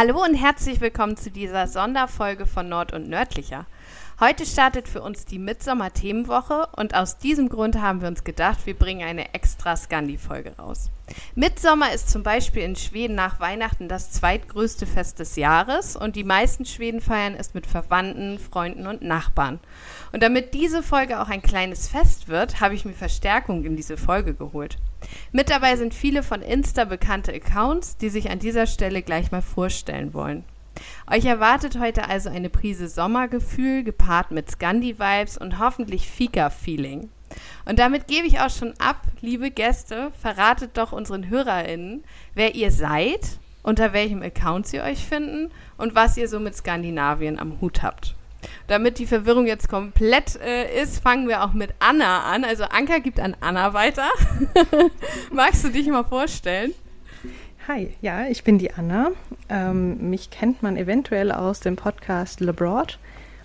Hallo und herzlich willkommen zu dieser Sonderfolge von Nord und Nördlicher. Heute startet für uns die Mitsommer-Themenwoche und aus diesem Grund haben wir uns gedacht, wir bringen eine extra Scandi-Folge raus. Mitsommer ist zum Beispiel in Schweden nach Weihnachten das zweitgrößte Fest des Jahres und die meisten Schweden feiern es mit Verwandten, Freunden und Nachbarn. Und damit diese Folge auch ein kleines Fest wird, habe ich mir Verstärkung in diese Folge geholt. Mit dabei sind viele von Insta bekannte Accounts, die sich an dieser Stelle gleich mal vorstellen wollen. Euch erwartet heute also eine Prise Sommergefühl gepaart mit Scandi-Vibes und hoffentlich Fika-Feeling. Und damit gebe ich auch schon ab, liebe Gäste, verratet doch unseren HörerInnen, wer ihr seid, unter welchem Account sie euch finden und was ihr so mit Skandinavien am Hut habt. Damit die Verwirrung jetzt komplett äh, ist, fangen wir auch mit Anna an. Also Anka gibt an Anna weiter. Magst du dich mal vorstellen? Hi, ja, ich bin die Anna. Ähm, mich kennt man eventuell aus dem Podcast LeBroad.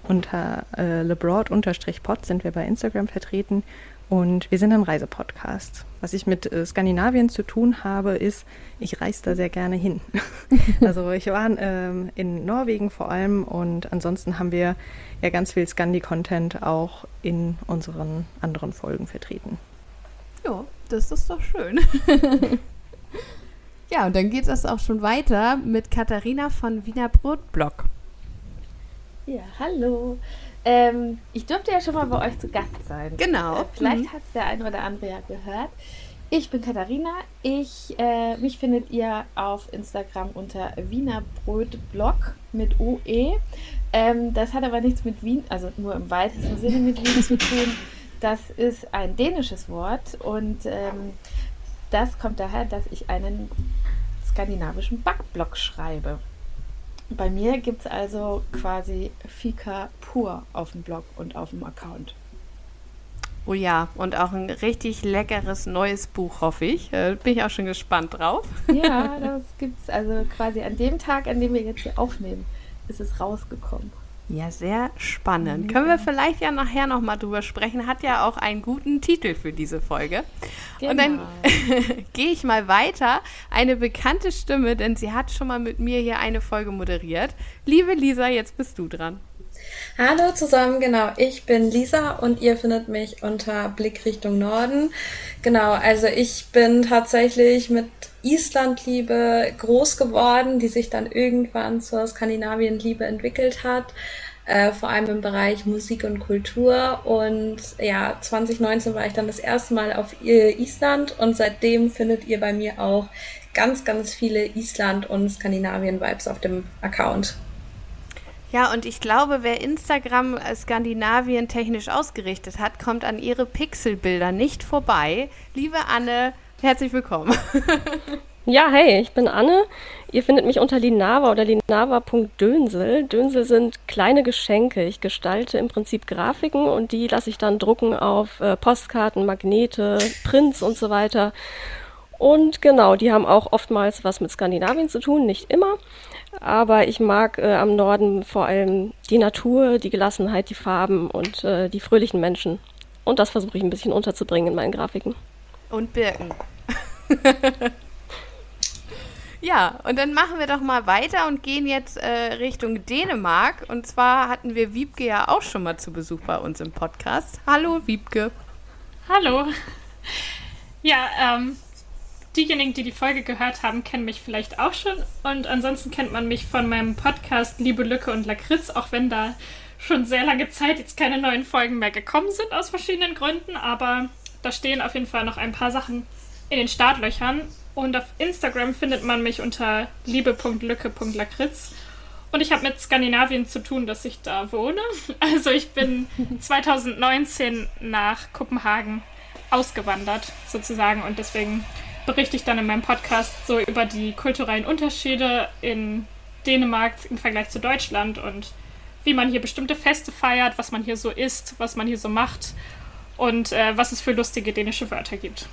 Unter äh, LeBroad-Pod sind wir bei Instagram vertreten und wir sind ein Reisepodcast. Was ich mit äh, Skandinavien zu tun habe, ist, ich reise da sehr gerne hin. also ich war ähm, in Norwegen vor allem und ansonsten haben wir ja ganz viel Scandi-Content auch in unseren anderen Folgen vertreten. Ja, das ist doch schön. Ja, und dann geht es auch schon weiter mit Katharina von Wiener Brotblog. Ja, hallo. Ähm, ich durfte ja schon mal bei euch zu Gast sein. Genau. Äh, vielleicht mhm. hat es der ein oder andere ja gehört. Ich bin Katharina. Ich, äh, mich findet ihr auf Instagram unter Wiener Brotblog mit OE. Ähm, das hat aber nichts mit Wien, also nur im weitesten Sinne mit Wien zu tun. Das ist ein dänisches Wort und ähm, das kommt daher, dass ich einen skandinavischen Backblog schreibe. Bei mir gibt es also quasi Fika pur auf dem Blog und auf dem Account. Oh ja, und auch ein richtig leckeres neues Buch, hoffe ich. Äh, bin ich auch schon gespannt drauf. Ja, das gibt es also quasi an dem Tag, an dem wir jetzt hier aufnehmen, ist es rausgekommen. Ja, sehr spannend. Mhm. Können wir vielleicht ja nachher nochmal drüber sprechen. Hat ja auch einen guten Titel für diese Folge. Genau. Und dann genau. gehe ich mal weiter. Eine bekannte Stimme, denn sie hat schon mal mit mir hier eine Folge moderiert. Liebe Lisa, jetzt bist du dran. Hallo zusammen, genau, ich bin Lisa und ihr findet mich unter Blick Richtung Norden. Genau, also ich bin tatsächlich mit Islandliebe groß geworden, die sich dann irgendwann zur Skandinavienliebe entwickelt hat. Äh, vor allem im Bereich Musik und Kultur. Und ja, 2019 war ich dann das erste Mal auf Island und seitdem findet ihr bei mir auch ganz, ganz viele Island- und Skandinavien-Vibes auf dem Account. Ja, und ich glaube, wer Instagram Skandinavien technisch ausgerichtet hat, kommt an ihre Pixelbilder nicht vorbei. Liebe Anne, herzlich willkommen. Ja, hey, ich bin Anne. Ihr findet mich unter Linava oder linava.dönsel. Dönsel sind kleine Geschenke. Ich gestalte im Prinzip Grafiken und die lasse ich dann drucken auf äh, Postkarten, Magnete, Prints und so weiter. Und genau, die haben auch oftmals was mit Skandinavien zu tun, nicht immer. Aber ich mag äh, am Norden vor allem die Natur, die Gelassenheit, die Farben und äh, die fröhlichen Menschen. Und das versuche ich ein bisschen unterzubringen in meinen Grafiken. Und Birken. ja, und dann machen wir doch mal weiter und gehen jetzt äh, Richtung Dänemark. Und zwar hatten wir Wiebke ja auch schon mal zu Besuch bei uns im Podcast. Hallo, Wiebke. Hallo. Ja, ähm, diejenigen, die die Folge gehört haben, kennen mich vielleicht auch schon. Und ansonsten kennt man mich von meinem Podcast Liebe Lücke und Lakritz, auch wenn da schon sehr lange Zeit jetzt keine neuen Folgen mehr gekommen sind aus verschiedenen Gründen. Aber da stehen auf jeden Fall noch ein paar Sachen in den Startlöchern. Und auf Instagram findet man mich unter liebe.lücke.lakritz. Und ich habe mit Skandinavien zu tun, dass ich da wohne. Also ich bin 2019 nach Kopenhagen ausgewandert sozusagen und deswegen berichte ich dann in meinem Podcast so über die kulturellen Unterschiede in Dänemark im Vergleich zu Deutschland und wie man hier bestimmte Feste feiert, was man hier so isst, was man hier so macht und äh, was es für lustige dänische Wörter gibt.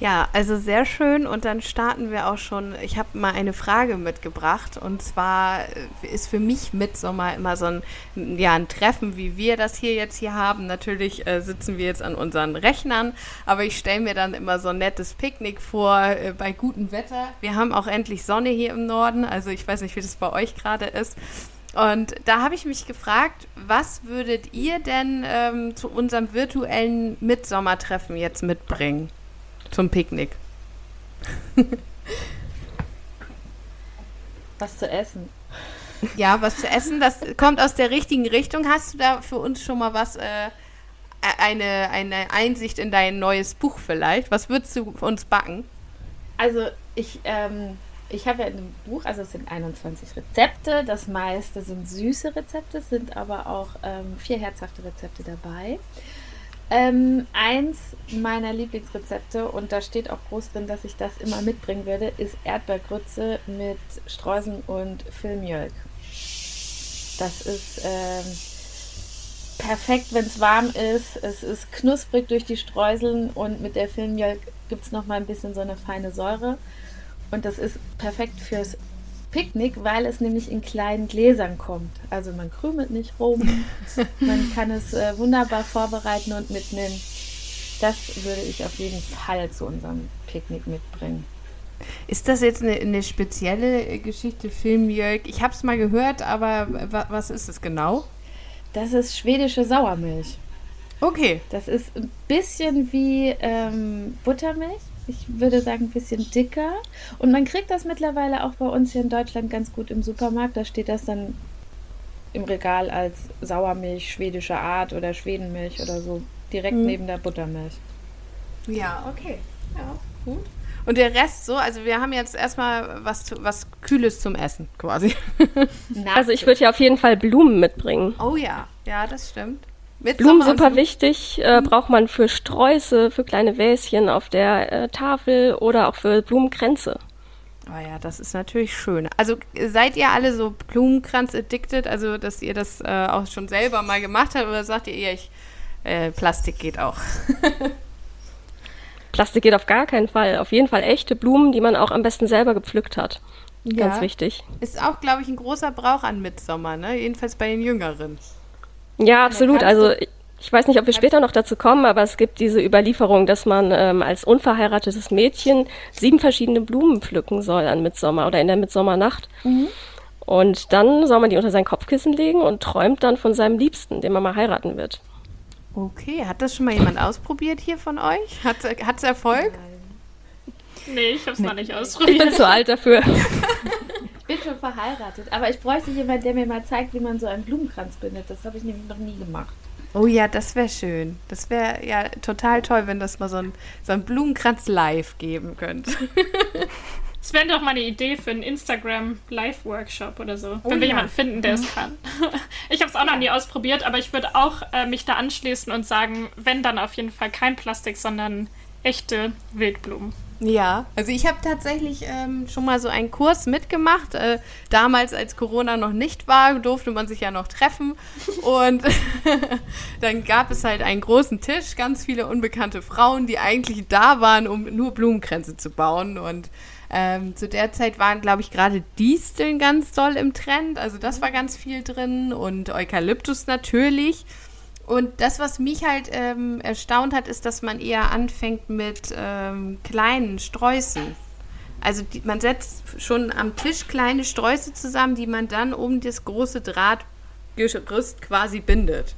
Ja, also sehr schön. Und dann starten wir auch schon. Ich habe mal eine Frage mitgebracht. Und zwar äh, ist für mich Mitsommer immer so ein, ja, ein Treffen, wie wir das hier jetzt hier haben. Natürlich äh, sitzen wir jetzt an unseren Rechnern, aber ich stelle mir dann immer so ein nettes Picknick vor äh, bei gutem Wetter. Wir haben auch endlich Sonne hier im Norden. Also ich weiß nicht, wie das bei euch gerade ist. Und da habe ich mich gefragt, was würdet ihr denn ähm, zu unserem virtuellen Mitsommertreffen jetzt mitbringen? Zum Picknick. was zu essen. Ja, was zu essen, das kommt aus der richtigen Richtung. Hast du da für uns schon mal was, äh, eine, eine Einsicht in dein neues Buch vielleicht? Was würdest du uns backen? Also ich, ähm, ich habe ja in dem Buch, also es sind 21 Rezepte, das meiste sind süße Rezepte, sind aber auch ähm, vier herzhafte Rezepte dabei. Ähm, eins meiner Lieblingsrezepte, und da steht auch groß drin, dass ich das immer mitbringen würde, ist Erdbeergrütze mit Streuseln und Filmjölk. Das ist ähm, perfekt, wenn es warm ist. Es ist knusprig durch die Streuseln und mit der Filmjölk gibt es nochmal ein bisschen so eine feine Säure. Und das ist perfekt fürs Picknick, weil es nämlich in kleinen Gläsern kommt. Also man krümelt nicht rum, man kann es äh, wunderbar vorbereiten und mitnehmen. Das würde ich auf jeden Fall zu unserem Picknick mitbringen. Ist das jetzt eine, eine spezielle Geschichte, Filmjörg? Ich habe es mal gehört, aber was ist es genau? Das ist schwedische Sauermilch. Okay. Das ist ein bisschen wie ähm, Buttermilch, ich würde sagen, ein bisschen dicker. Und man kriegt das mittlerweile auch bei uns hier in Deutschland ganz gut im Supermarkt. Da steht das dann im Regal als Sauermilch schwedischer Art oder Schwedenmilch oder so. Direkt mhm. neben der Buttermilch. Ja, okay. Ja, gut. Und der Rest so, also wir haben jetzt erstmal was, zu, was Kühles zum Essen quasi. also ich würde ja auf jeden Fall Blumen mitbringen. Oh ja, ja, das stimmt. Mit Blumen super wichtig, äh, mhm. braucht man für Sträuße, für kleine Wäschen auf der äh, Tafel oder auch für Blumenkränze. Oh ja, das ist natürlich schön. Also seid ihr alle so Blumenkranz-addicted, also dass ihr das äh, auch schon selber mal gemacht habt oder sagt ihr eher, ich, äh, Plastik geht auch? Plastik geht auf gar keinen Fall. Auf jeden Fall echte Blumen, die man auch am besten selber gepflückt hat. Ganz ja. wichtig. Ist auch, glaube ich, ein großer Brauch an Mitsommer, ne? Jedenfalls bei den Jüngeren. Ja, absolut. Also ich weiß nicht, ob wir später noch dazu kommen, aber es gibt diese Überlieferung, dass man ähm, als unverheiratetes Mädchen sieben verschiedene Blumen pflücken soll an Mitsommer oder in der Mitsommernacht. Mhm. Und dann soll man die unter sein Kopfkissen legen und träumt dann von seinem Liebsten, den man mal heiraten wird. Okay, hat das schon mal jemand ausprobiert hier von euch? Hat es Erfolg? Nein. Nee, ich habe es nee. noch nicht ausprobiert. Ich bin zu alt dafür. bin schon verheiratet, aber ich bräuchte jemanden, der mir mal zeigt, wie man so einen Blumenkranz bindet. Das habe ich nämlich noch nie gemacht. Oh ja, das wäre schön. Das wäre ja total toll, wenn das mal so ein, so ein Blumenkranz live geben könnte. Das wäre doch mal eine Idee für einen Instagram Live-Workshop oder so, oh wenn wir ja. jemanden finden, der es mhm. kann. Ich habe es auch noch nie ausprobiert, aber ich würde auch äh, mich da anschließen und sagen, wenn dann auf jeden Fall kein Plastik, sondern echte Wildblumen. Ja, also ich habe tatsächlich ähm, schon mal so einen Kurs mitgemacht. Äh, damals, als Corona noch nicht war, durfte man sich ja noch treffen. Und dann gab es halt einen großen Tisch, ganz viele unbekannte Frauen, die eigentlich da waren, um nur Blumenkränze zu bauen. Und ähm, zu der Zeit waren, glaube ich, gerade Disteln ganz doll im Trend. Also das war ganz viel drin und Eukalyptus natürlich. Und das, was mich halt ähm, erstaunt hat, ist, dass man eher anfängt mit ähm, kleinen Sträußen. Also die, man setzt schon am Tisch kleine Sträuße zusammen, die man dann um das große Drahtgerüst quasi bindet.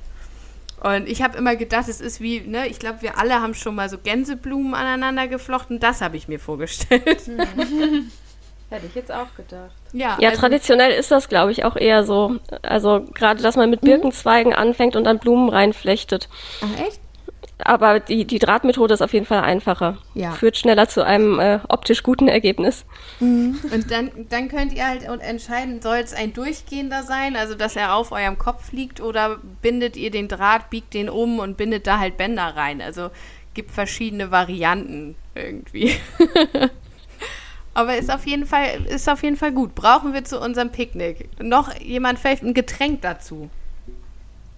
Und ich habe immer gedacht, es ist wie, ne, ich glaube, wir alle haben schon mal so Gänseblumen aneinander geflochten. Das habe ich mir vorgestellt. Mhm. Hätte ich jetzt auch gedacht. Ja, ja also traditionell ist das, glaube ich, auch eher so. Also gerade, dass man mit mhm. Birkenzweigen mhm. anfängt und dann Blumen reinflechtet. Ach echt? Aber die, die Drahtmethode ist auf jeden Fall einfacher. Ja. Führt schneller zu einem äh, optisch guten Ergebnis. Mhm. Und dann, dann könnt ihr halt entscheiden, soll es ein durchgehender sein, also dass er auf eurem Kopf liegt, oder bindet ihr den Draht, biegt den um und bindet da halt Bänder rein. Also gibt verschiedene Varianten irgendwie. Aber ist auf jeden Fall, ist auf jeden Fall gut. Brauchen wir zu unserem Picknick. Noch jemand vielleicht ein Getränk dazu?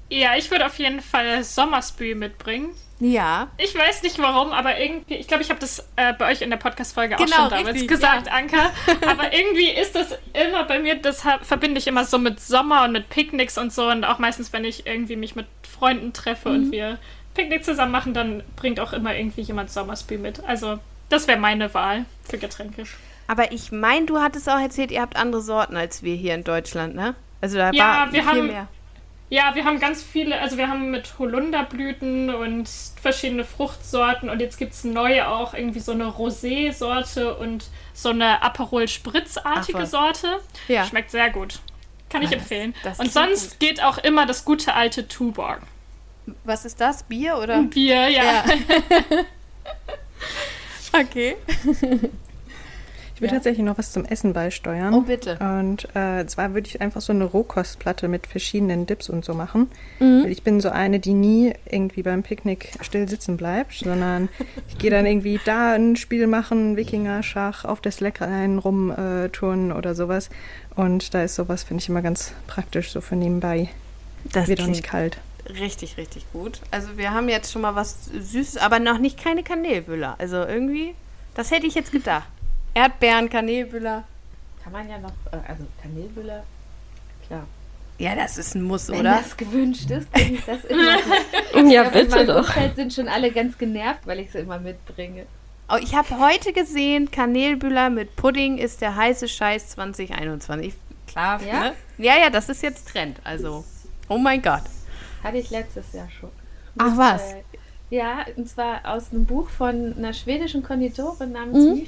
Ja, ich würde auf jeden Fall Sommerspül mitbringen. Ja. Ich weiß nicht warum, aber irgendwie, ich glaube, ich habe das äh, bei euch in der Podcast-Folge Genau, auch schon damals richtig, gesagt, ja. Anka. Aber irgendwie ist das immer bei mir, das verbinde ich immer so mit Sommer und mit Picknicks und so. Und auch meistens, wenn ich irgendwie mich mit Freunden treffe Mhm. und wir Picknick zusammen machen, dann bringt auch immer irgendwie jemand Sommerspül mit. Also, das wäre meine Wahl für Getränke. Aber ich meine, du hattest auch erzählt, ihr habt andere Sorten als wir hier in Deutschland, ne? Also da Ja, war wir viel haben- mehr. Ja, wir haben ganz viele, also wir haben mit Holunderblüten und verschiedene Fruchtsorten und jetzt gibt es neu auch irgendwie so eine Rosé-Sorte und so eine Aperol Spritzartige Ach was. Sorte. Ja. Schmeckt sehr gut. Kann ich Ah, das- empfehlen. das und sonst geht auch immer das gute alte Tuborg. Was ist das? Bier oder? Bier, ja. Okay. Ich will tatsächlich noch was zum Essen beisteuern. Oh, bitte. Und äh, zwar würde ich einfach so eine Rohkostplatte mit verschiedenen Dips und so machen. Mhm. Weil ich bin so eine, die nie irgendwie beim Picknick still sitzen bleibt, sondern ich gehe dann irgendwie da ein Spiel machen, Wikinger-Schach, auf der Slackline rumturnen oder sowas. Und da ist sowas, finde ich immer ganz praktisch, so für nebenbei. Das Wird auch nicht kalt. richtig, richtig gut. Also wir haben jetzt schon mal was Süßes, aber noch nicht keine Kanelbüller. Also irgendwie, das hätte ich jetzt gedacht. Erdbeeren, Kanelbüller. Kann man ja noch, äh, also Kanelbüller, klar. Ja, das ist ein Muss, Wenn oder? das gewünscht ist, bringe ich das immer mit. Ja, in bitte meinem doch. Umfeld sind schon alle ganz genervt, weil ich sie immer mitbringe. Oh, ich habe heute gesehen, Kanelbüller mit Pudding ist der heiße Scheiß 2021. Klar, Ja? ne? Ja, ja, das ist jetzt Trend. Also, oh mein Gott. Hatte ich letztes Jahr schon. Ach, was? Äh, ja, und zwar aus einem Buch von einer schwedischen Konditorin namens Mhm. mhm.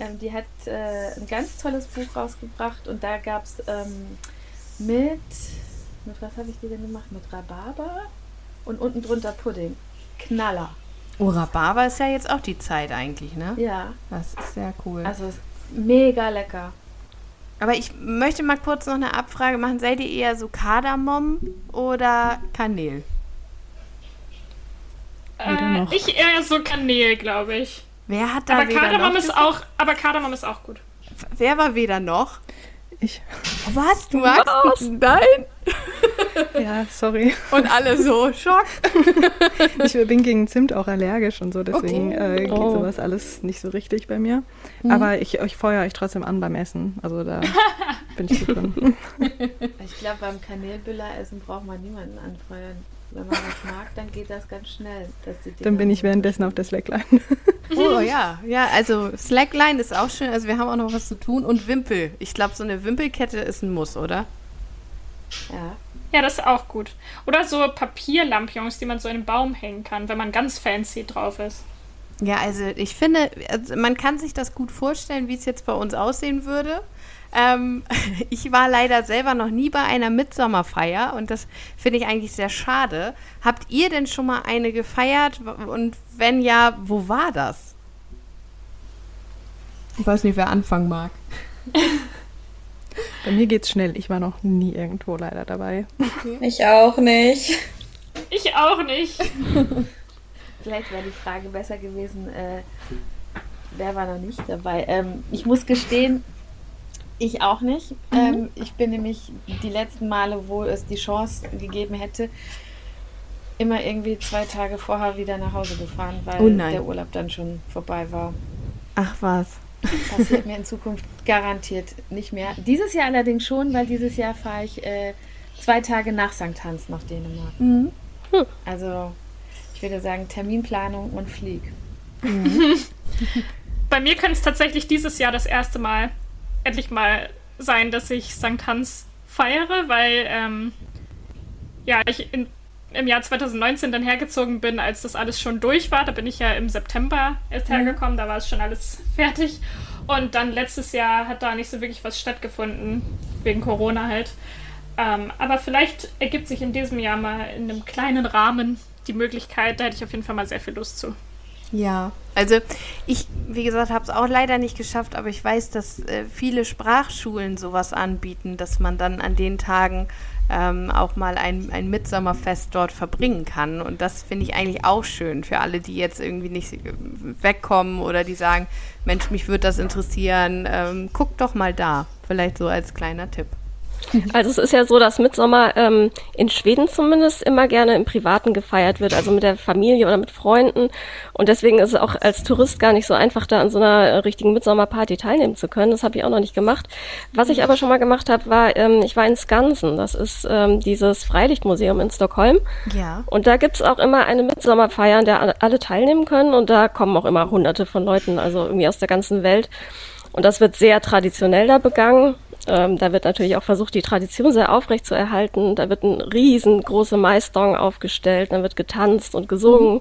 Ähm, die hat äh, ein ganz tolles Buch rausgebracht und da gab es ähm, mit, mit was habe ich dir denn gemacht? Mit Rhabarber und unten drunter Pudding. Knaller. Oh, Rhabarber ist ja jetzt auch die Zeit eigentlich, ne? Ja, Das ist sehr cool. also ist mega lecker. Aber ich möchte mal kurz noch eine Abfrage machen. Seid ihr eher so Kardamom oder Kanel? Äh, ich eher so Kanel, glaube ich. Wer hat da Aber weder Kardamom noch ist gesagt? auch, aber Kardamom ist auch gut. Wer war weder noch? Ich, Was? Du magst? Was? Nein. ja, sorry. Und alle so Schock. Ich bin gegen Zimt auch allergisch und so, deswegen Okay. äh, geht Oh. sowas alles nicht so richtig bei mir. Mhm. Aber ich, ich feuere euch trotzdem an beim Essen. Also da bin ich gut drin. Ich glaube, beim Kanelbüller essen braucht man niemanden anfeuern. Wenn man das mag, dann geht das ganz schnell. Dass die Dann bin ich währenddessen auf der Slackline. Oh ja, ja, also Slackline ist auch schön. Also wir haben auch noch was zu tun. Und Wimpel. Ich glaube, so eine Wimpelkette ist ein Muss, oder? Ja. Ja, das ist auch gut. Oder so Papierlampions, die man so in den Baum hängen kann, wenn man ganz fancy drauf ist. Ja, also ich finde, also man kann sich das gut vorstellen, wie es jetzt bei uns aussehen würde. Ähm, ich war leider selber noch nie bei einer Mitsommerfeier und das finde ich eigentlich sehr schade. Habt ihr denn schon mal eine gefeiert? Und wenn ja, wo war das? Ich weiß nicht, wer anfangen mag. Bei mir geht's schnell. Ich war noch nie irgendwo leider dabei. Ich auch nicht. Ich auch nicht. Vielleicht wäre die Frage besser gewesen, äh, wer war noch nicht dabei? Ähm, ich muss gestehen, ich auch nicht. Ähm, ich bin nämlich die letzten Male, wo es die Chance gegeben hätte, immer irgendwie zwei Tage vorher wieder nach Hause gefahren, weil Oh der Urlaub dann schon vorbei war. Ach was. Passiert mir in Zukunft garantiert nicht mehr. Dieses Jahr allerdings schon, weil dieses Jahr fahre ich äh, zwei Tage nach St. Hans nach Dänemark. Mhm. Also ich würde sagen Terminplanung und Flieg. Bei mir könnte es tatsächlich dieses Jahr das erste Mal endlich mal sein, dass ich St. Hans feiere, weil ähm, ja, ich in, im Jahr 2019 dann hergezogen bin, als das alles schon durch war. Da bin ich ja im September erst hergekommen, da war es schon alles fertig. Und dann letztes Jahr hat da nicht so wirklich was stattgefunden, wegen Corona halt. Ähm, aber vielleicht ergibt sich in diesem Jahr mal in einem kleinen Rahmen die Möglichkeit, da hätte ich auf jeden Fall mal sehr viel Lust zu. Ja, also ich, wie gesagt, habe es auch leider nicht geschafft, aber ich weiß, dass äh, viele Sprachschulen sowas anbieten, dass man dann an den Tagen ähm, auch mal ein, ein Mitsommerfest dort verbringen kann. Und das finde ich eigentlich auch schön für alle, die jetzt irgendwie nicht äh, wegkommen oder die sagen, Mensch, mich würde das interessieren. Ähm, guck doch mal da. Vielleicht so als kleiner Tipp. Also es ist ja so, dass Mitsommer ähm, in Schweden zumindest immer gerne im Privaten gefeiert wird, also mit der Familie oder mit Freunden. Und deswegen ist es auch als Tourist gar nicht so einfach, da an so einer richtigen Mitsommerparty teilnehmen zu können. Das habe ich auch noch nicht gemacht. Was ich aber schon mal gemacht habe, war, ähm, ich war in Skansen. Das ist ähm, dieses Freilichtmuseum in Stockholm. Ja. Und da gibt's auch immer eine Mitsommerfeier, an der alle teilnehmen können. Und da kommen auch immer hunderte von Leuten, also irgendwie aus der ganzen Welt. Und das wird sehr traditionell da begangen. Ähm, da wird natürlich auch versucht, die Tradition sehr aufrecht zu erhalten. Da wird ein riesengroße Maisdong aufgestellt, dann wird getanzt und gesungen. Mhm.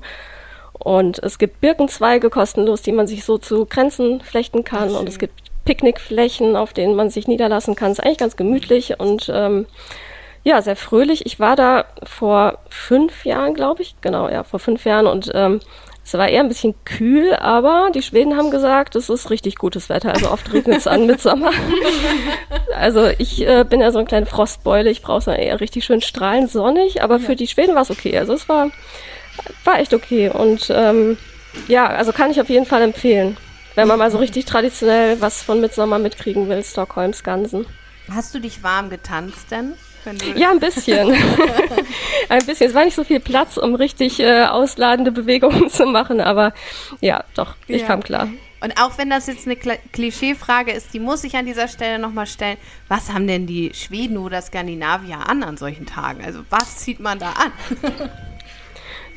Und es gibt Birkenzweige kostenlos, die man sich so zu Grenzen flechten kann. Und es gibt Picknickflächen, auf denen man sich niederlassen kann. Es ist eigentlich ganz gemütlich und ähm, ja, sehr fröhlich. Ich war da vor fünf Jahren, glaube ich. Genau, ja, vor fünf Jahren und ähm, es war eher ein bisschen kühl, aber die Schweden haben gesagt, es ist richtig gutes Wetter. Also oft regnet es an mit Sommer. also ich äh, bin ja so eine kleine Frostbeule. Ich brauche es eher richtig schön strahlend sonnig. Aber ja. für die Schweden war es okay. Also es war, war echt okay. Und ähm, ja, also kann ich auf jeden Fall empfehlen. Wenn man mal so richtig traditionell was von Mitsommer mitkriegen will, Stockholms Ganzen. Hast du dich warm getanzt denn? Ja, ein bisschen. ein bisschen. Es war nicht so viel Platz, um richtig äh, ausladende Bewegungen zu machen, aber ja, doch, ich ja. kam klar. Und auch wenn das jetzt eine Klischeefrage ist, die muss ich an dieser Stelle nochmal stellen. Was haben denn die Schweden oder Skandinavier an an solchen Tagen? Also was zieht man da an?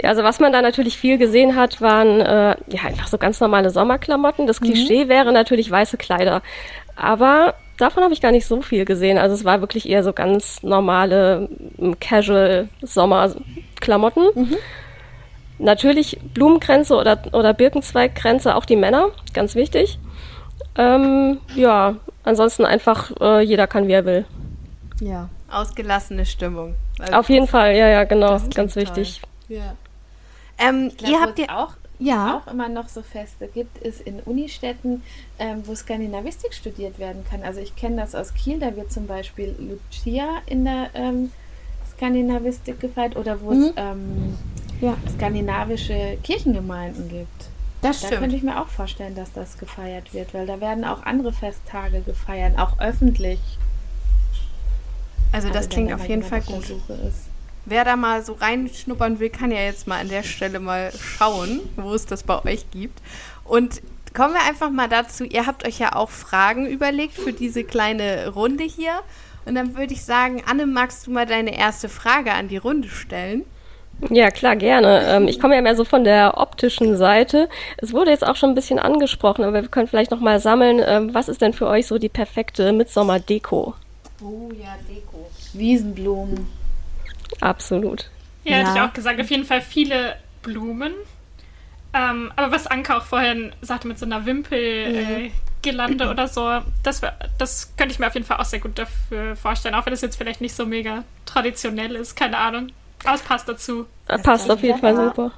Ja, also was man da natürlich viel gesehen hat, waren äh, ja einfach so ganz normale Sommerklamotten. Das. Klischee mhm. wäre natürlich weiße Kleider. Aber davon habe ich gar nicht so viel gesehen. Also es war wirklich eher so ganz normale Casual Sommerklamotten. Mhm. Natürlich Blumenkränze oder, oder Birkenzweigkränze, auch die Männer, ganz wichtig. Ähm, ja, ansonsten einfach äh, jeder kann, wie er will. Ja, ausgelassene Stimmung. Also Auf jeden Fall, ja, ja, genau, ganz wichtig. Ja. Ähm, ihr habt ja auch ja. auch immer noch so Feste gibt, ist in Unistädten, ähm, wo Skandinavistik studiert werden kann. Also ich kenne das aus Kiel, da wird zum Beispiel Lucia in der ähm, Skandinavistik gefeiert oder wo mhm. es ähm, ja. skandinavische Kirchengemeinden gibt. Das stimmt. Da könnte ich mir auch vorstellen, dass das gefeiert wird, weil da werden auch andere Festtage gefeiert, auch öffentlich. Also, also das klingt auf jeden Fall gut. Ist. Wer da mal so reinschnuppern will, kann ja jetzt mal an der Stelle mal schauen, wo es das bei euch gibt. Und kommen wir einfach mal dazu, ihr habt euch ja auch Fragen überlegt für diese kleine Runde hier. Und dann würde ich sagen, Anne, magst du mal deine erste Frage an die Runde stellen? Ja, klar, gerne. Ähm, ich komme ja mehr so von der optischen Seite. Es wurde jetzt auch schon ein bisschen angesprochen, aber wir können vielleicht noch mal sammeln. Ähm, was ist denn für euch so die perfekte Mitsommer-Deko? Oh ja, Deko. Wiesenblumen. Absolut. Ja, ja, hätte ich auch gesagt. Auf jeden Fall viele Blumen. Ähm, aber was Anka auch vorhin sagte mit so einer Wimpelgirlande mhm. äh, oder so, das, das könnte ich mir auf jeden Fall auch sehr gut dafür vorstellen. Auch wenn das jetzt vielleicht nicht so mega traditionell ist, keine Ahnung. Aber es passt dazu. Das passt auf jeden Fall super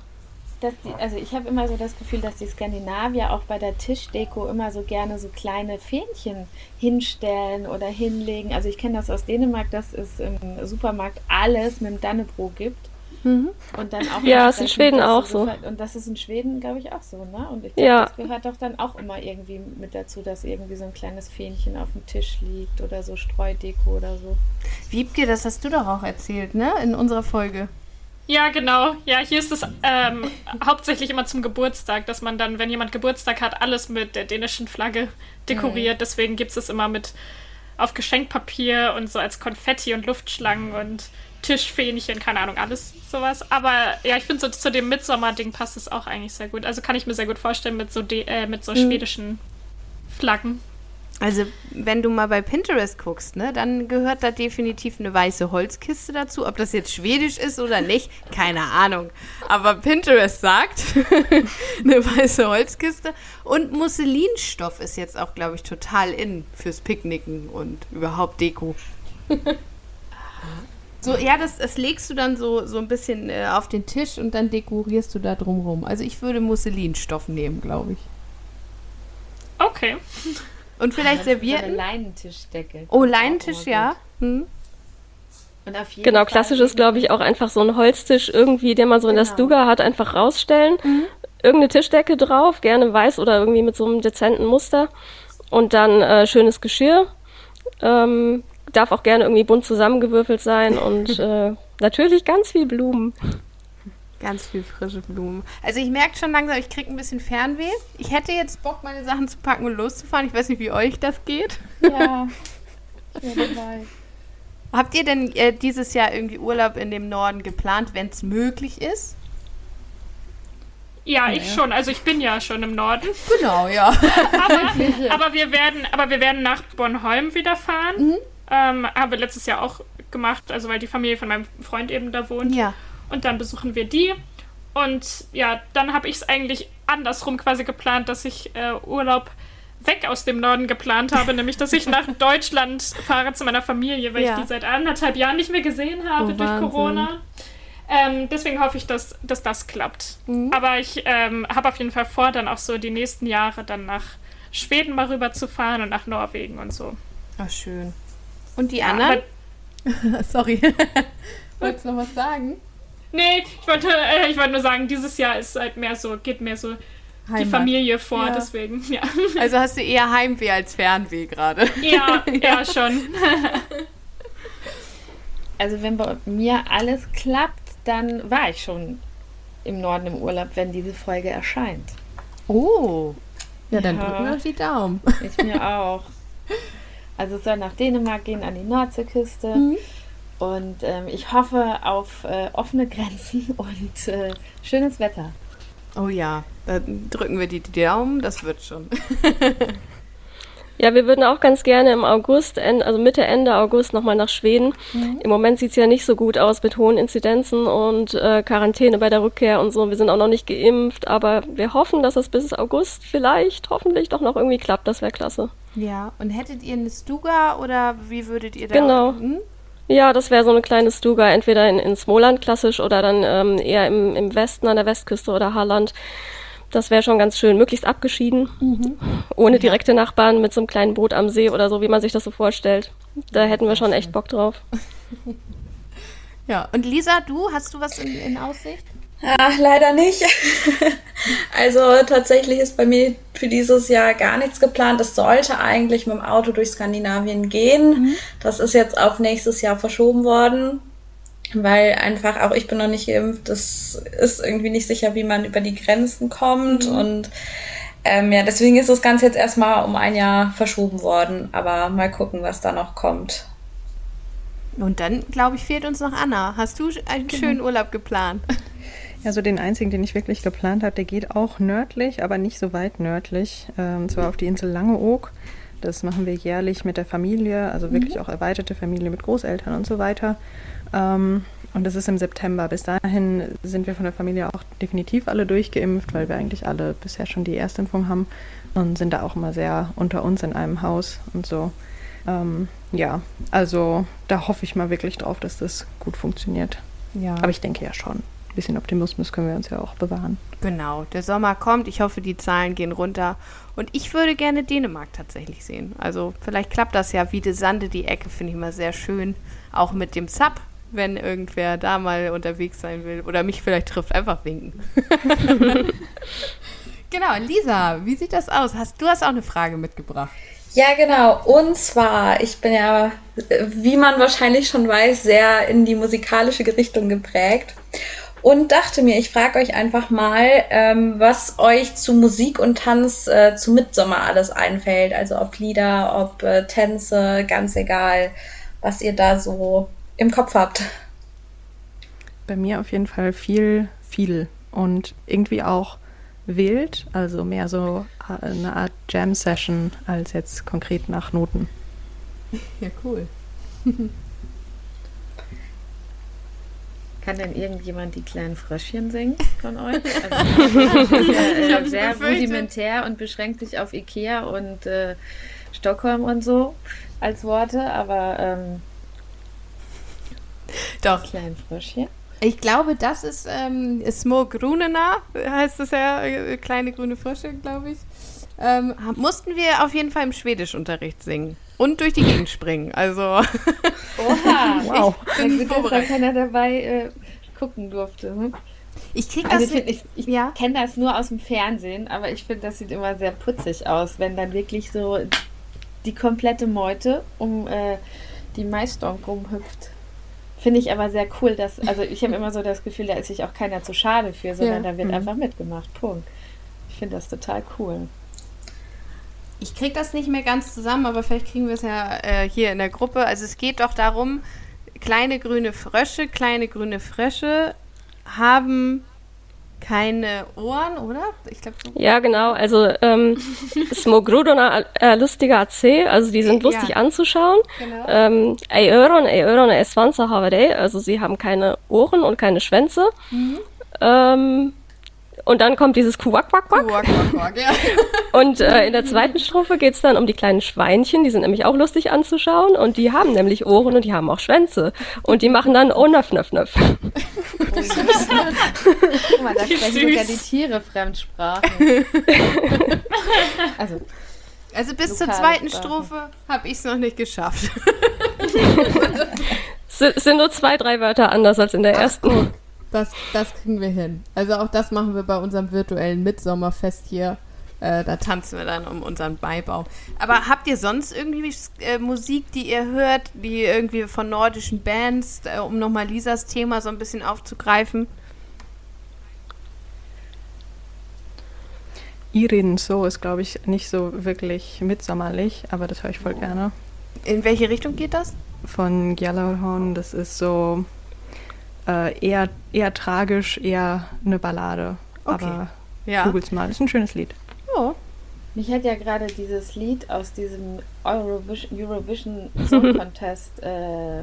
die, also ich habe immer so das Gefühl, dass die Skandinavier auch bei der Tischdeko immer so gerne so kleine Fähnchen hinstellen oder hinlegen. Also ich kenne das aus Dänemark, dass es im Supermarkt alles mit dem Dannebro gibt. Mhm. Und dann auch ja, ist in Schweden auch so. Und das ist in Schweden, glaube ich, auch so, ne? Und ich glaube, ja. das gehört doch dann auch immer irgendwie mit dazu, dass irgendwie so ein kleines Fähnchen auf dem Tisch liegt oder so Streudeko oder so. Wiebke, das hast du doch auch erzählt, ne? In unserer Folge. Ja, genau. Ja, hier ist es ähm, hauptsächlich immer zum Geburtstag, dass man dann, wenn jemand Geburtstag hat, alles mit der dänischen Flagge dekoriert. Mhm. Deswegen gibt es es immer mit auf Geschenkpapier und so als Konfetti und Luftschlangen und Tischfähnchen, keine Ahnung, alles sowas. Aber ja, ich finde so zu dem Mitsommer-Ding passt es auch eigentlich sehr gut. Also kann ich mir sehr gut vorstellen mit so, äh, mit so mhm. schwedischen Flaggen. Also, wenn du mal bei Pinterest guckst, ne, dann gehört da definitiv eine weiße Holzkiste dazu. Ob das jetzt schwedisch ist oder nicht, keine Ahnung. Aber Pinterest sagt, eine weiße Holzkiste. Und Musselinstoff ist jetzt auch, glaube ich, total in fürs Picknicken und überhaupt Deko. so, ja, das, das legst du dann so, so ein bisschen äh, auf den Tisch und dann dekorierst du da drumrum. Also, ich würde Musselinstoff nehmen, glaube ich. Okay. Und vielleicht servieren. Eine Leinentischdecke. Oh, Leinentisch, ja. Hm. genau, Fall klassisch ist, glaube ich, auch einfach so ein Holztisch irgendwie, den man so genau. in der genau. Stuga hat, einfach rausstellen. Mhm. Irgendeine Tischdecke drauf, gerne weiß oder irgendwie mit so einem dezenten Muster. Und dann äh, schönes Geschirr. Ähm, darf auch gerne irgendwie bunt zusammengewürfelt sein und äh, natürlich ganz viel Blumen. Ganz viel frische Blumen. Also ich merke schon langsam, ich kriege ein bisschen Fernweh. Ich hätte jetzt Bock, meine Sachen zu packen und loszufahren. Ich weiß nicht, wie euch das geht. Ja, ich bin dabei. Habt ihr denn äh, dieses Jahr irgendwie Urlaub in dem Norden geplant, wenn es möglich ist? Ja, ich schon. Also ich bin ja schon im Norden. Genau, ja. Aber, aber, wir, werden, aber wir werden nach Bornholm wieder fahren. Mhm. Ähm, haben wir letztes Jahr auch gemacht, also weil die Familie von meinem Freund eben da wohnt. Ja. Und dann besuchen wir die. Und ja, dann habe ich es eigentlich andersrum quasi geplant, dass ich äh, Urlaub weg aus dem Norden geplant habe, nämlich dass ich nach Deutschland fahre zu meiner Familie, weil Ja. ich die seit anderthalb Jahren nicht mehr gesehen habe Oh, durch Wahnsinn. Corona. Ähm, deswegen hoffe ich, dass, dass das klappt. Mhm. Aber ich ähm, habe auf jeden Fall vor, dann auch so die nächsten Jahre dann nach Schweden mal rüber zu fahren und nach Norwegen und so. Ach, schön. Und die Ja, anderen? Sorry. Wolltest du noch was sagen? Nee, ich wollte, äh, ich wollte nur sagen, dieses Jahr ist halt mehr so, geht mehr so die Heimat. Familie vor, Ja. deswegen, ja. Also hast du eher Heimweh als Fernweh gerade. Ja, ja, schon. Also wenn bei mir alles klappt, dann war ich schon im Norden im Urlaub, wenn diese Folge erscheint. Oh. Ja, dann Ja. drücken wir auf die Daumen. Ich mir auch. Also es soll nach Dänemark gehen, an die Nordseeküste. Mhm. Und ähm, ich hoffe auf äh, offene Grenzen und äh, schönes Wetter. Oh ja, dann drücken wir die Daumen, das wird schon. Ja, wir würden auch ganz gerne im August, also Mitte, Ende August nochmal nach Schweden. Im Moment sieht's ja nicht so gut aus mit hohen Inzidenzen und äh, Quarantäne bei der Rückkehr und so. Wir sind auch noch nicht geimpft, aber wir hoffen, dass es bis August vielleicht, hoffentlich doch noch irgendwie klappt. Das wäre klasse. Ja, und hättet ihr eine Stuga oder wie würdet ihr da? Genau. Hm? Ja, das wäre so eine kleine Stuga, entweder in, in Smoland klassisch oder dann ähm, eher im, im Westen an der Westküste oder Halland. Das wäre schon ganz schön, möglichst abgeschieden, ohne direkte Nachbarn mit so einem kleinen Boot am See oder so, wie man sich das so vorstellt. Da hätten wir schon echt Bock drauf. Ja, und Lisa, du, hast du was in, in Aussicht? Ah, leider nicht. also tatsächlich ist bei mir für dieses Jahr gar nichts geplant. Es sollte eigentlich mit dem Auto durch Skandinavien gehen. Das ist jetzt auf nächstes Jahr verschoben worden, weil einfach auch ich bin noch nicht geimpft. Es ist irgendwie nicht sicher, wie man über die Grenzen kommt und ähm, ja, deswegen ist das Ganze jetzt erstmal um ein Jahr verschoben worden. Aber mal gucken, was da noch kommt. Und dann, glaube ich, fehlt uns noch Anna. Hast du einen schönen Urlaub geplant? Ja, so den einzigen, den ich wirklich geplant habe, der geht auch nördlich, aber nicht so weit nördlich. Ähm, und zwar auf die Insel Langeoog. Das machen wir jährlich mit der Familie, also wirklich auch erweiterte Familie mit Großeltern und so weiter. Ähm, und das ist im September. Bis dahin sind wir von der Familie auch definitiv alle durchgeimpft, weil wir eigentlich alle bisher schon die Erstimpfung haben und sind da auch immer sehr unter uns in einem Haus und so. Ähm, ja, also da hoffe ich mal wirklich drauf, dass das gut funktioniert. Ja. Aber ich denke ja schon. Ein bisschen Optimismus können wir uns ja auch bewahren. Genau, der Sommer kommt. Ich hoffe, die Zahlen gehen runter. Und ich würde gerne Dänemark tatsächlich sehen. Also vielleicht klappt das ja. Wie Sande, die Ecke finde ich mal sehr schön. Auch mit dem Sub, wenn irgendwer da mal unterwegs sein will. Oder mich vielleicht trifft, einfach winken. genau, Lisa, wie sieht das aus? Hast, du hast auch eine Frage mitgebracht. Ja, genau. Und zwar, ich bin ja, wie man wahrscheinlich schon weiß, sehr in die musikalische Richtung geprägt. Und dachte mir, ich frage euch einfach mal, ähm, was euch zu Musik und Tanz äh, zu Mitsommer alles einfällt. Also ob Lieder, ob äh, Tänze, ganz egal, was ihr da so im Kopf habt. Bei mir auf jeden Fall viel, viel und irgendwie auch wild, also mehr so äh, eine Art Jam-Session als jetzt konkret nach Noten. Ja, cool. Kann denn irgendjemand die kleinen Fröschchen singen von euch? Also, ist ja, äh, sehr befürchtet. rudimentär und beschränkt sich auf Ikea und äh, Stockholm und so als Worte, aber ähm, Doch, kleinen Fröschchen. ich glaube, das ist ähm, Små Grunena, heißt das ja, äh, kleine grüne Frösche, glaube ich. Ähm, mussten wir auf jeden Fall im Schwedischunterricht singen. Und durch die Gegend springen. Also, Oha! Wow. Ja, bin da vorbereitet. keiner dabei äh, gucken durfte. Hm? ich krieg Also das. ich, ich, ich ja. kenne das nur aus dem Fernsehen, aber ich finde, das sieht immer sehr putzig aus, wenn dann wirklich so die komplette Meute um äh, die Maisdonk rumhüpft. Finde ich aber sehr cool, dass, also ich habe immer so das Gefühl, da ist sich auch keiner zu schade für, sondern ja. da wird mhm. einfach mitgemacht. Punkt. Ich finde das total cool. Ich kriege das nicht mehr ganz zusammen, aber vielleicht kriegen wir es ja äh, hier in der Gruppe. Also es geht doch darum, kleine grüne Frösche, kleine grüne Frösche haben keine Ohren, oder? Ich glaube so. Ja, genau. Also ähm, Smogrudona äh, lustiger AC, also die sind lustig ja. anzuschauen. Genau. Ähm, Euron, Euron, Eswanza Havade, also sie haben keine Ohren und keine Schwänze. Mhm. Ähm, und dann kommt dieses Kuwak. Kuwak, Quack, ja. Und äh, in der zweiten Strophe geht es dann um die kleinen Schweinchen, die sind nämlich auch lustig anzuschauen und die haben nämlich Ohren und die haben auch Schwänze. Und die machen dann Oh, nöff, nöff, nöff. Guck mal, da sprechen sogar die Tiere Fremdsprachen. also, also bis zur zweiten Strophe habe ich es noch nicht geschafft. es sind nur zwei, drei Wörter anders als in der Ach, ersten. Cool. Das, das kriegen wir hin. Also auch das machen wir bei unserem virtuellen Mitsommerfest hier. Äh, da tanzen wir dann um unseren Beibau. Aber habt ihr sonst irgendwie äh, Musik, die ihr hört, die irgendwie von nordischen Bands, äh, um nochmal Lisas Thema so ein bisschen aufzugreifen? Irin So ist, glaube ich, nicht so wirklich mitsommerlich, aber das höre ich voll gerne. In welche Richtung geht das? Von Gjallarhorn, das ist so äh, eher, eher tragisch, eher eine Ballade. Okay. Aber ja. googles mal, ist ein schönes Lied. Oh. Mich hat ja gerade dieses Lied aus diesem Eurovision, Eurovision Song Contest äh,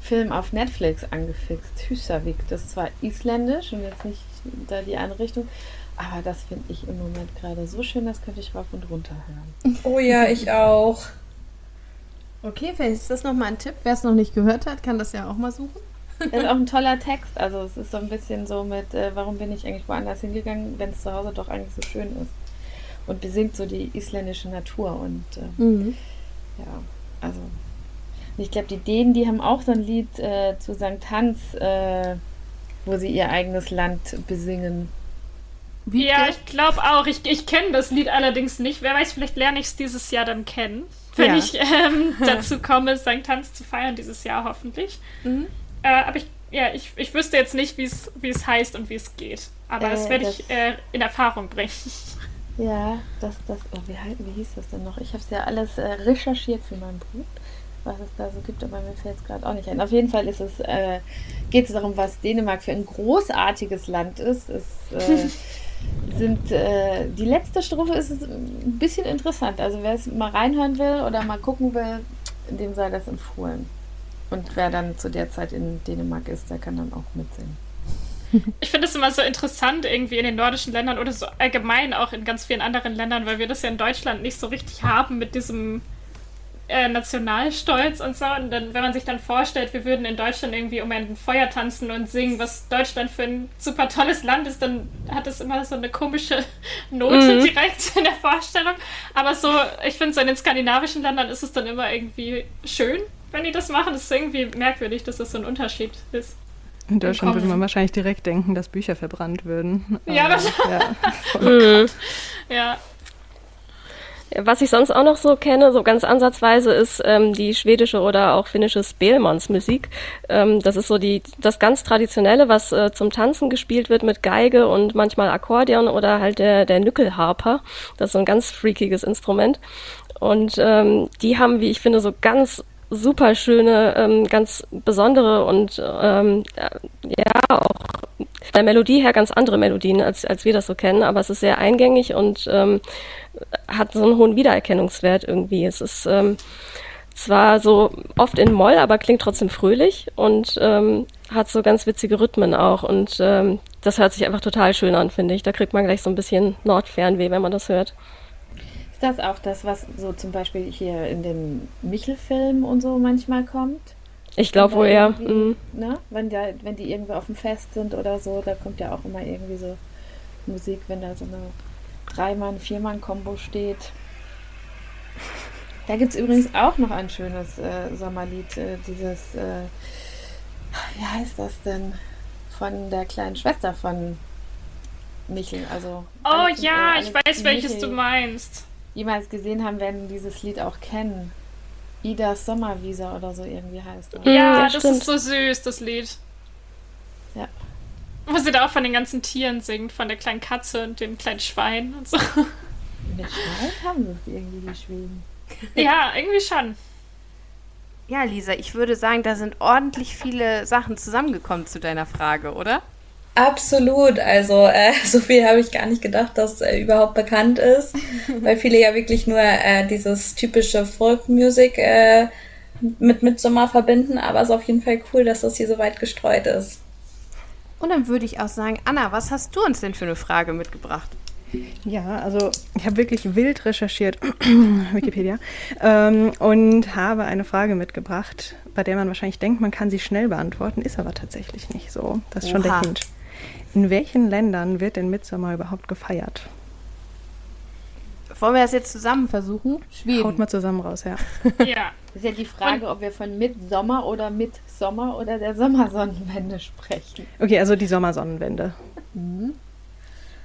Film auf Netflix angefixt. Hüsavik. Das ist zwar isländisch und jetzt nicht da die andere Richtung, aber das finde ich im Moment gerade so schön, das könnte ich rauf und runter hören. Oh ja, ich auch. Okay, vielleicht ist das nochmal ein Tipp. Wer es noch nicht gehört hat, kann das ja auch mal suchen. Das ist auch ein toller Text. Also es ist so ein bisschen so mit, äh, warum bin ich eigentlich woanders hingegangen, wenn es zu Hause doch eigentlich so schön ist. Und besingt so die isländische Natur. Und äh, mhm. ja, also ich glaube, die Dänen, die haben auch so ein Lied äh, zu St. Hans, äh, wo sie ihr eigenes Land besingen. Wie ja, ich glaube auch. Ich, ich kenne das Lied allerdings nicht. Wer weiß, vielleicht lerne ich es dieses Jahr dann kennen. Wenn ja. ich ähm, dazu komme, St. Hans zu feiern dieses Jahr hoffentlich. Mhm. Äh, aber ich, ja, ich, ich wüsste jetzt nicht, wie es heißt und wie es geht. Aber äh, das werde ich äh, in Erfahrung bringen. Ja, das, das, oh, wie, wie hieß das denn noch? Ich habe es ja alles äh, recherchiert für mein Buch, was es da so gibt, aber mir fällt es gerade auch nicht ein. Auf jeden Fall ist es, äh, geht es darum, was Dänemark für ein großartiges Land ist. Es äh, sind äh, die letzte Strophe ist ein bisschen interessant. Also wer es mal reinhören will oder mal gucken will, dem sei das empfohlen. Und wer dann zu der Zeit in Dänemark ist, der kann dann auch mitsingen. Ich finde es immer so interessant, irgendwie in den nordischen Ländern oder so allgemein auch in ganz vielen anderen Ländern, weil wir das ja in Deutschland nicht so richtig haben mit diesem äh, Nationalstolz und so. Und dann, wenn man sich dann vorstellt, wir würden in Deutschland irgendwie um ein Feuer tanzen und singen, was Deutschland für ein super tolles Land ist, dann hat es immer so eine komische Note mhm. direkt in der Vorstellung. Aber so, ich finde, so in den skandinavischen Ländern ist es dann immer irgendwie schön, wenn die das machen. Es ist irgendwie merkwürdig, dass das so ein Unterschied ist. In Deutschland würde man wahrscheinlich direkt denken, dass Bücher verbrannt würden. Ja, Aber, ja, mhm. ja. Was ich sonst auch noch so kenne, so ganz ansatzweise, ist ähm, die schwedische oder auch finnische Spelmansmusik. Ähm, das ist so die das ganz traditionelle, was äh, zum Tanzen gespielt wird mit Geige und manchmal Akkordeon oder halt der der Nückelharper. Das ist so ein ganz freakiges Instrument. Und ähm, die haben, wie ich finde, so ganz super schöne, ähm, ganz besondere und ähm, ja auch der Melodie her ganz andere Melodien, als, als wir das so kennen, aber es ist sehr eingängig und ähm, hat so einen hohen Wiedererkennungswert irgendwie. Es ist ähm, zwar so oft in Moll, aber klingt trotzdem fröhlich und ähm, hat so ganz witzige Rhythmen auch und ähm, das hört sich einfach total schön an, finde ich. Da kriegt man gleich so ein bisschen Nordfernweh, wenn man das hört das auch das, was so zum Beispiel hier in dem Michel-Film und so manchmal kommt? Ich glaube wohl, ja. Mhm. Ne? Wenn, da, wenn die irgendwie auf dem Fest sind oder so, da kommt ja auch immer irgendwie so Musik, wenn da so eine Dreimann-, Viermann-Kombo steht. Da gibt es übrigens auch noch ein schönes äh, Sommerlied, äh, dieses, äh, wie heißt das denn? Von der kleinen Schwester von Michel. Also oh ja, ich weiß, welches Michel. du meinst jemals gesehen haben, werden dieses Lied auch kennen. Idas Sommervisa oder so irgendwie heißt. Das. Ja, Ja, das stimmt. ist so süß, das Lied. Ja. Wo sie da auch von den ganzen Tieren singt, von der kleinen Katze und dem kleinen Schwein und so. Mit Schwein haben sie es irgendwie, die Schweden. Ja, irgendwie schon. Ja, Lisa, ich würde sagen, da sind ordentlich viele Sachen zusammengekommen zu deiner Frage, oder? Absolut. Also äh, so viel habe ich gar nicht gedacht, dass äh, überhaupt bekannt ist, weil viele ja wirklich nur äh, dieses typische Folk-Music äh, mit Midsommar verbinden. Aber es ist auf jeden Fall cool, dass das hier so weit gestreut ist. Und dann würde ich auch sagen, Anna, was hast du uns denn für eine Frage mitgebracht? Ja, also ich habe wirklich wild recherchiert, Wikipedia, ähm, und habe eine Frage mitgebracht, bei der man wahrscheinlich denkt, man kann sie schnell beantworten, ist aber tatsächlich nicht so. Das ist schon der Oha. Hint. In welchen Ländern wird denn Mitsommer überhaupt gefeiert? Wollen wir das jetzt zusammen versuchen? Haut Schweden. mal zusammen raus, ja. Ja. Das ist ja die Frage, ob wir von Mitsommer oder Mitsommer oder der Sommersonnenwende sprechen. Okay, also die Sommersonnenwende.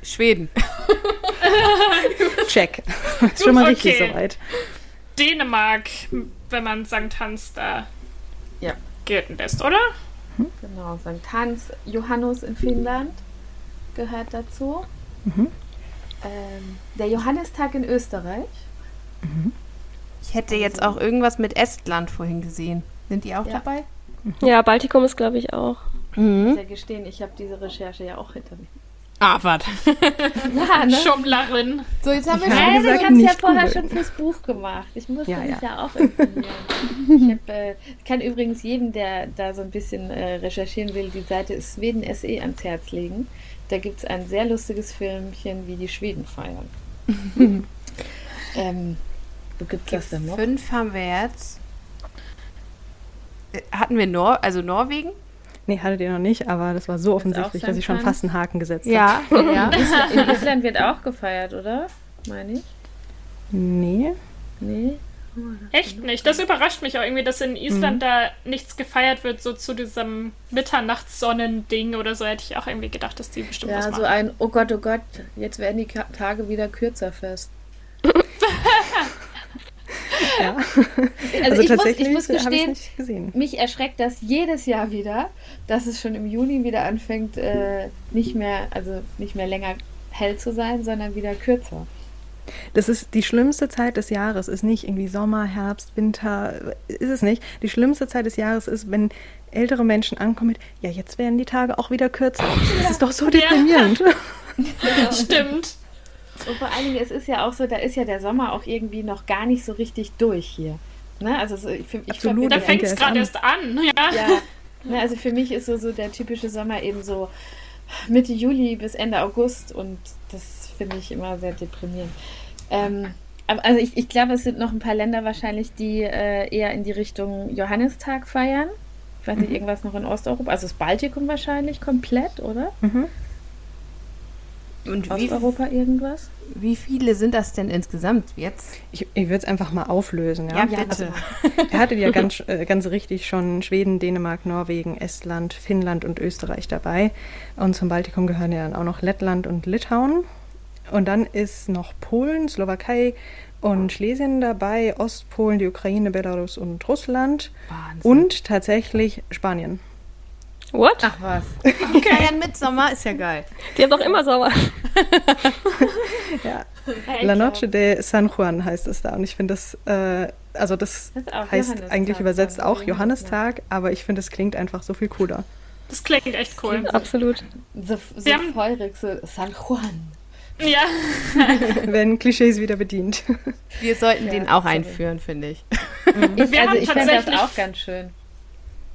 Schweden. Check. ist schon mal Gut, richtig okay. soweit. Dänemark, wenn man St. Hans da Ja. gelten lässt, oder? Genau, St. Hans, Johannes in Finnland gehört dazu. Mhm. Ähm, der Johannistag in Österreich. Ich hätte jetzt auch irgendwas mit Estland vorhin gesehen. Sind die auch Ja. dabei? Ja, Baltikum ist, glaube ich, auch. Ich Mhm. muss ja gestehen, ich habe diese Recherche ja auch hinter mir. Ah, warte. Ja, ne? Schummlerin. So, jetzt haben wir Ich habe schon, gesagt, ich habe es ja vorher googeln. schon fürs Buch gemacht. Ich musste Ja, mich ja. ja, auch informieren. ich hab, äh, kann übrigens jedem, der da so ein bisschen äh, recherchieren will, die Seite Sweden SE ans Herz legen. Da gibt es ein sehr lustiges Filmchen, wie die Schweden feiern. ähm, wo gibt es das denn noch? Fünf haben wir jetzt. Äh, Hatten wir Nor also Norwegen? Nee, hattet ihr noch nicht, aber das war so offensichtlich, dass ich schon St. fast einen Haken gesetzt Ja, ja. In Island wird auch gefeiert, oder? Meine ich? habe. Nee. Nee. Echt nicht. Das überrascht mich auch irgendwie, dass in Island da nichts gefeiert wird, so zu diesem Mitternachtssonnending oder so. Hätte ich auch irgendwie gedacht, dass die bestimmt was Ja, machen. so ein, oh Gott, oh Gott, jetzt werden die Tage wieder kürzer fest. Ja. Also, ich, muss, tatsächlich ich muss ich gestehen, mich erschreckt das jedes Jahr wieder, dass es schon im Juni wieder anfängt, äh, nicht mehr, also nicht mehr länger hell zu sein, sondern wieder kürzer. Das ist die schlimmste Zeit des Jahres, ist nicht irgendwie Sommer, Herbst, Winter, ist es nicht. Die schlimmste Zeit des Jahres ist, wenn ältere Menschen ankommen mit, ja, jetzt werden die Tage auch wieder kürzer. Das ist doch so deprimierend. Stimmt. Und vor allen Dingen, es ist ja auch so, da ist ja der Sommer auch irgendwie noch gar nicht so richtig durch hier. Ne? Also so, ich, ich Absolut, Da fängt es gerade erst an. Ja. Ja, ne, also für mich ist so, so der typische Sommer eben so Mitte Juli bis Ende August und das finde ich immer sehr deprimierend. Ähm, aber also ich, ich glaube, es sind noch ein paar Länder wahrscheinlich, die äh, eher in die Richtung Johannistag feiern. Ich weiß nicht, irgendwas noch in Osteuropa. Also das Baltikum wahrscheinlich komplett, oder? Und wie, Osteuropa irgendwas? wie viele sind das denn insgesamt jetzt? Ich, ich würde es einfach mal auflösen. Ja, Ja, bitte. Er hatte ja ganz, äh, ganz richtig schon Schweden, Dänemark, Norwegen, Estland, Finnland und Österreich dabei. Und zum Baltikum gehören ja dann auch noch Lettland und Litauen. Und dann ist noch Polen, Slowakei und Schlesien dabei, Ostpolen, die Ukraine, Belarus und Russland. Wahnsinn. Und tatsächlich Spanien. What? Ach was. Die feiern Mitsommer, ist ja geil. Die haben doch immer Sommer. Ja. Ja, La Noche de San Juan heißt es da. Und ich finde das, äh, also das, Das heißt eigentlich übersetzt auch Johannistag, aber ich finde, es klingt einfach so viel cooler. Das klingt echt cool. Absolut. So, so haben- feurig, so San Juan. Ja. Werden Klischees wieder bedient. Wir sollten Ja, den auch sorry. einführen, finde ich. Ich, Wir also ich fände das auch ganz schön.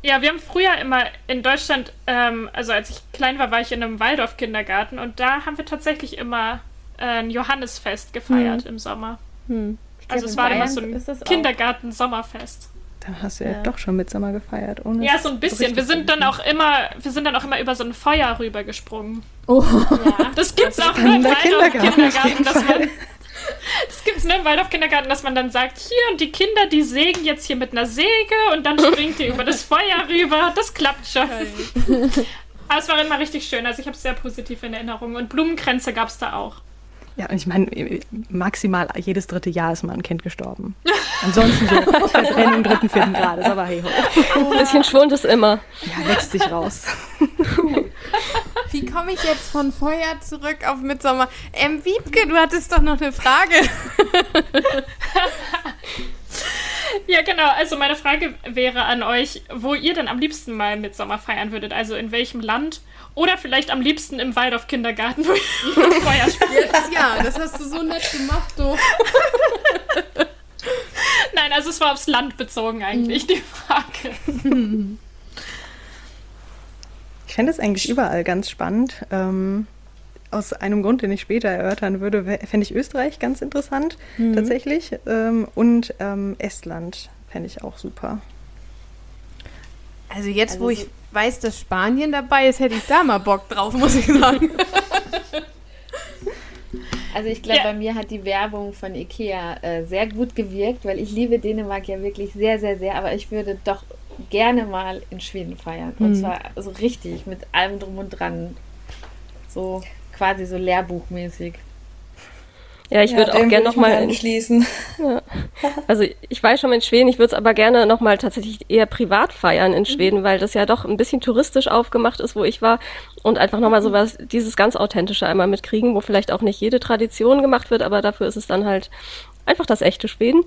Ja, wir haben früher immer in Deutschland, ähm, also als ich klein war, war ich in einem Waldorf-Kindergarten und da haben wir tatsächlich immer äh, ein Johannesfest gefeiert im Sommer. Hm. Also es in war immer so ein das auch. Kindergarten-Sommerfest. Dann hast du ja, Ja. doch schon Mitsommer gefeiert. Ohne Ja, so ein bisschen. Wir sind dann auch immer, wir sind dann auch immer über so ein Feuer rübergesprungen. Oh. Das gibt's auch dann nur im der Kindergarten Waldorf-Kindergarten, auf dass man. Das gibt's nur im Waldorf-Kindergarten, dass man dann sagt, hier und die Kinder, die sägen jetzt hier mit einer Säge und dann springt ihr über das Feuer rüber. Das klappt schon. Aber es war immer richtig schön. Also ich habe es sehr positiv in Erinnerung. Und Blumenkränze gab's da auch. Ja, und ich meine, maximal jedes dritte Jahr ist mal ein Kind gestorben. Ansonsten so Verbrennung im dritten, vierten Grades, aber hey ho. Ein bisschen Schwund ist immer. Ja, wächst sich raus. Wie komme ich jetzt von Feuer zurück auf Mitsommer? Ähm, Wiebke, du hattest doch noch eine Frage. ja, genau. Also meine Frage wäre an euch, wo ihr denn am liebsten mal Mitsommer feiern würdet. Also in welchem Land oder vielleicht am liebsten im Waldorf Kindergarten, wo ihr Feuer spielt. Jetzt ja, das hast du so nett gemacht, du. Nein, also es war aufs Land bezogen eigentlich, die Frage. Ich fände es eigentlich überall ganz spannend. Ähm, aus einem Grund, den ich später erörtern würde, fände ich Österreich ganz interessant, mhm. tatsächlich. Ähm, und ähm, Estland fände ich auch super. Also jetzt, also wo ich weiß, dass Spanien dabei ist, hätte ich da mal Bock drauf, muss ich sagen. Also ich glaube, ja. bei mir hat die Werbung von Ikea äh, sehr gut gewirkt, weil ich liebe Dänemark ja wirklich sehr, sehr, sehr, aber ich würde doch gerne mal in Schweden feiern. Und mhm. zwar so richtig, mit allem drum und dran. So quasi so lehrbuchmäßig. Ja, ich ja, würde auch gerne nochmal anschließen. Ja. Also ich war schon mal in Schweden, ich würde es aber gerne nochmal tatsächlich eher privat feiern in mhm. Schweden, mhm. weil das ja doch ein bisschen touristisch aufgemacht ist, wo ich war und einfach nochmal mhm. sowas, dieses ganz authentische einmal mitkriegen, wo vielleicht auch nicht jede Tradition gemacht wird, aber dafür ist es dann halt einfach das echte Schweden.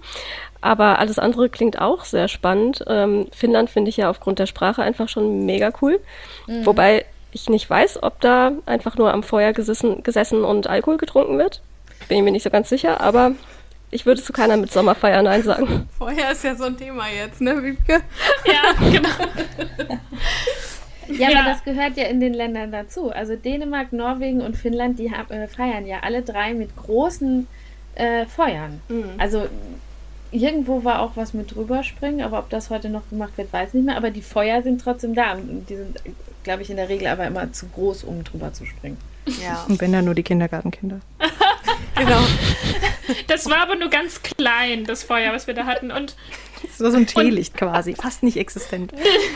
Aber alles andere klingt auch sehr spannend. Ähm, Finnland finde ich ja aufgrund der Sprache einfach schon mega cool. Mhm. Wobei ich nicht weiß, ob da einfach nur am Feuer gesessen, gesessen und Alkohol getrunken wird. Bin ich mir nicht so ganz sicher, aber ich würde zu keiner mit Sommerfeier Nein sagen. Feuer ist ja so ein Thema jetzt, ne, Wiebke? Ja, genau. Ja, ja, aber das gehört ja in den Ländern dazu. Also Dänemark, Norwegen und Finnland, die haben, äh, feiern ja alle drei mit großen äh, Feuern. Mhm. Also irgendwo war auch was mit drüberspringen, aber ob das heute noch gemacht wird, weiß ich nicht mehr. Aber die Feuer sind trotzdem da. Und die sind, glaube ich, in der Regel aber immer zu groß, um drüber zu springen. Ja. Und wenn dann nur die Kindergartenkinder. genau. Das war aber nur ganz klein, das Feuer, was wir da hatten. Und das war so ein Teelicht und, quasi, fast nicht existent.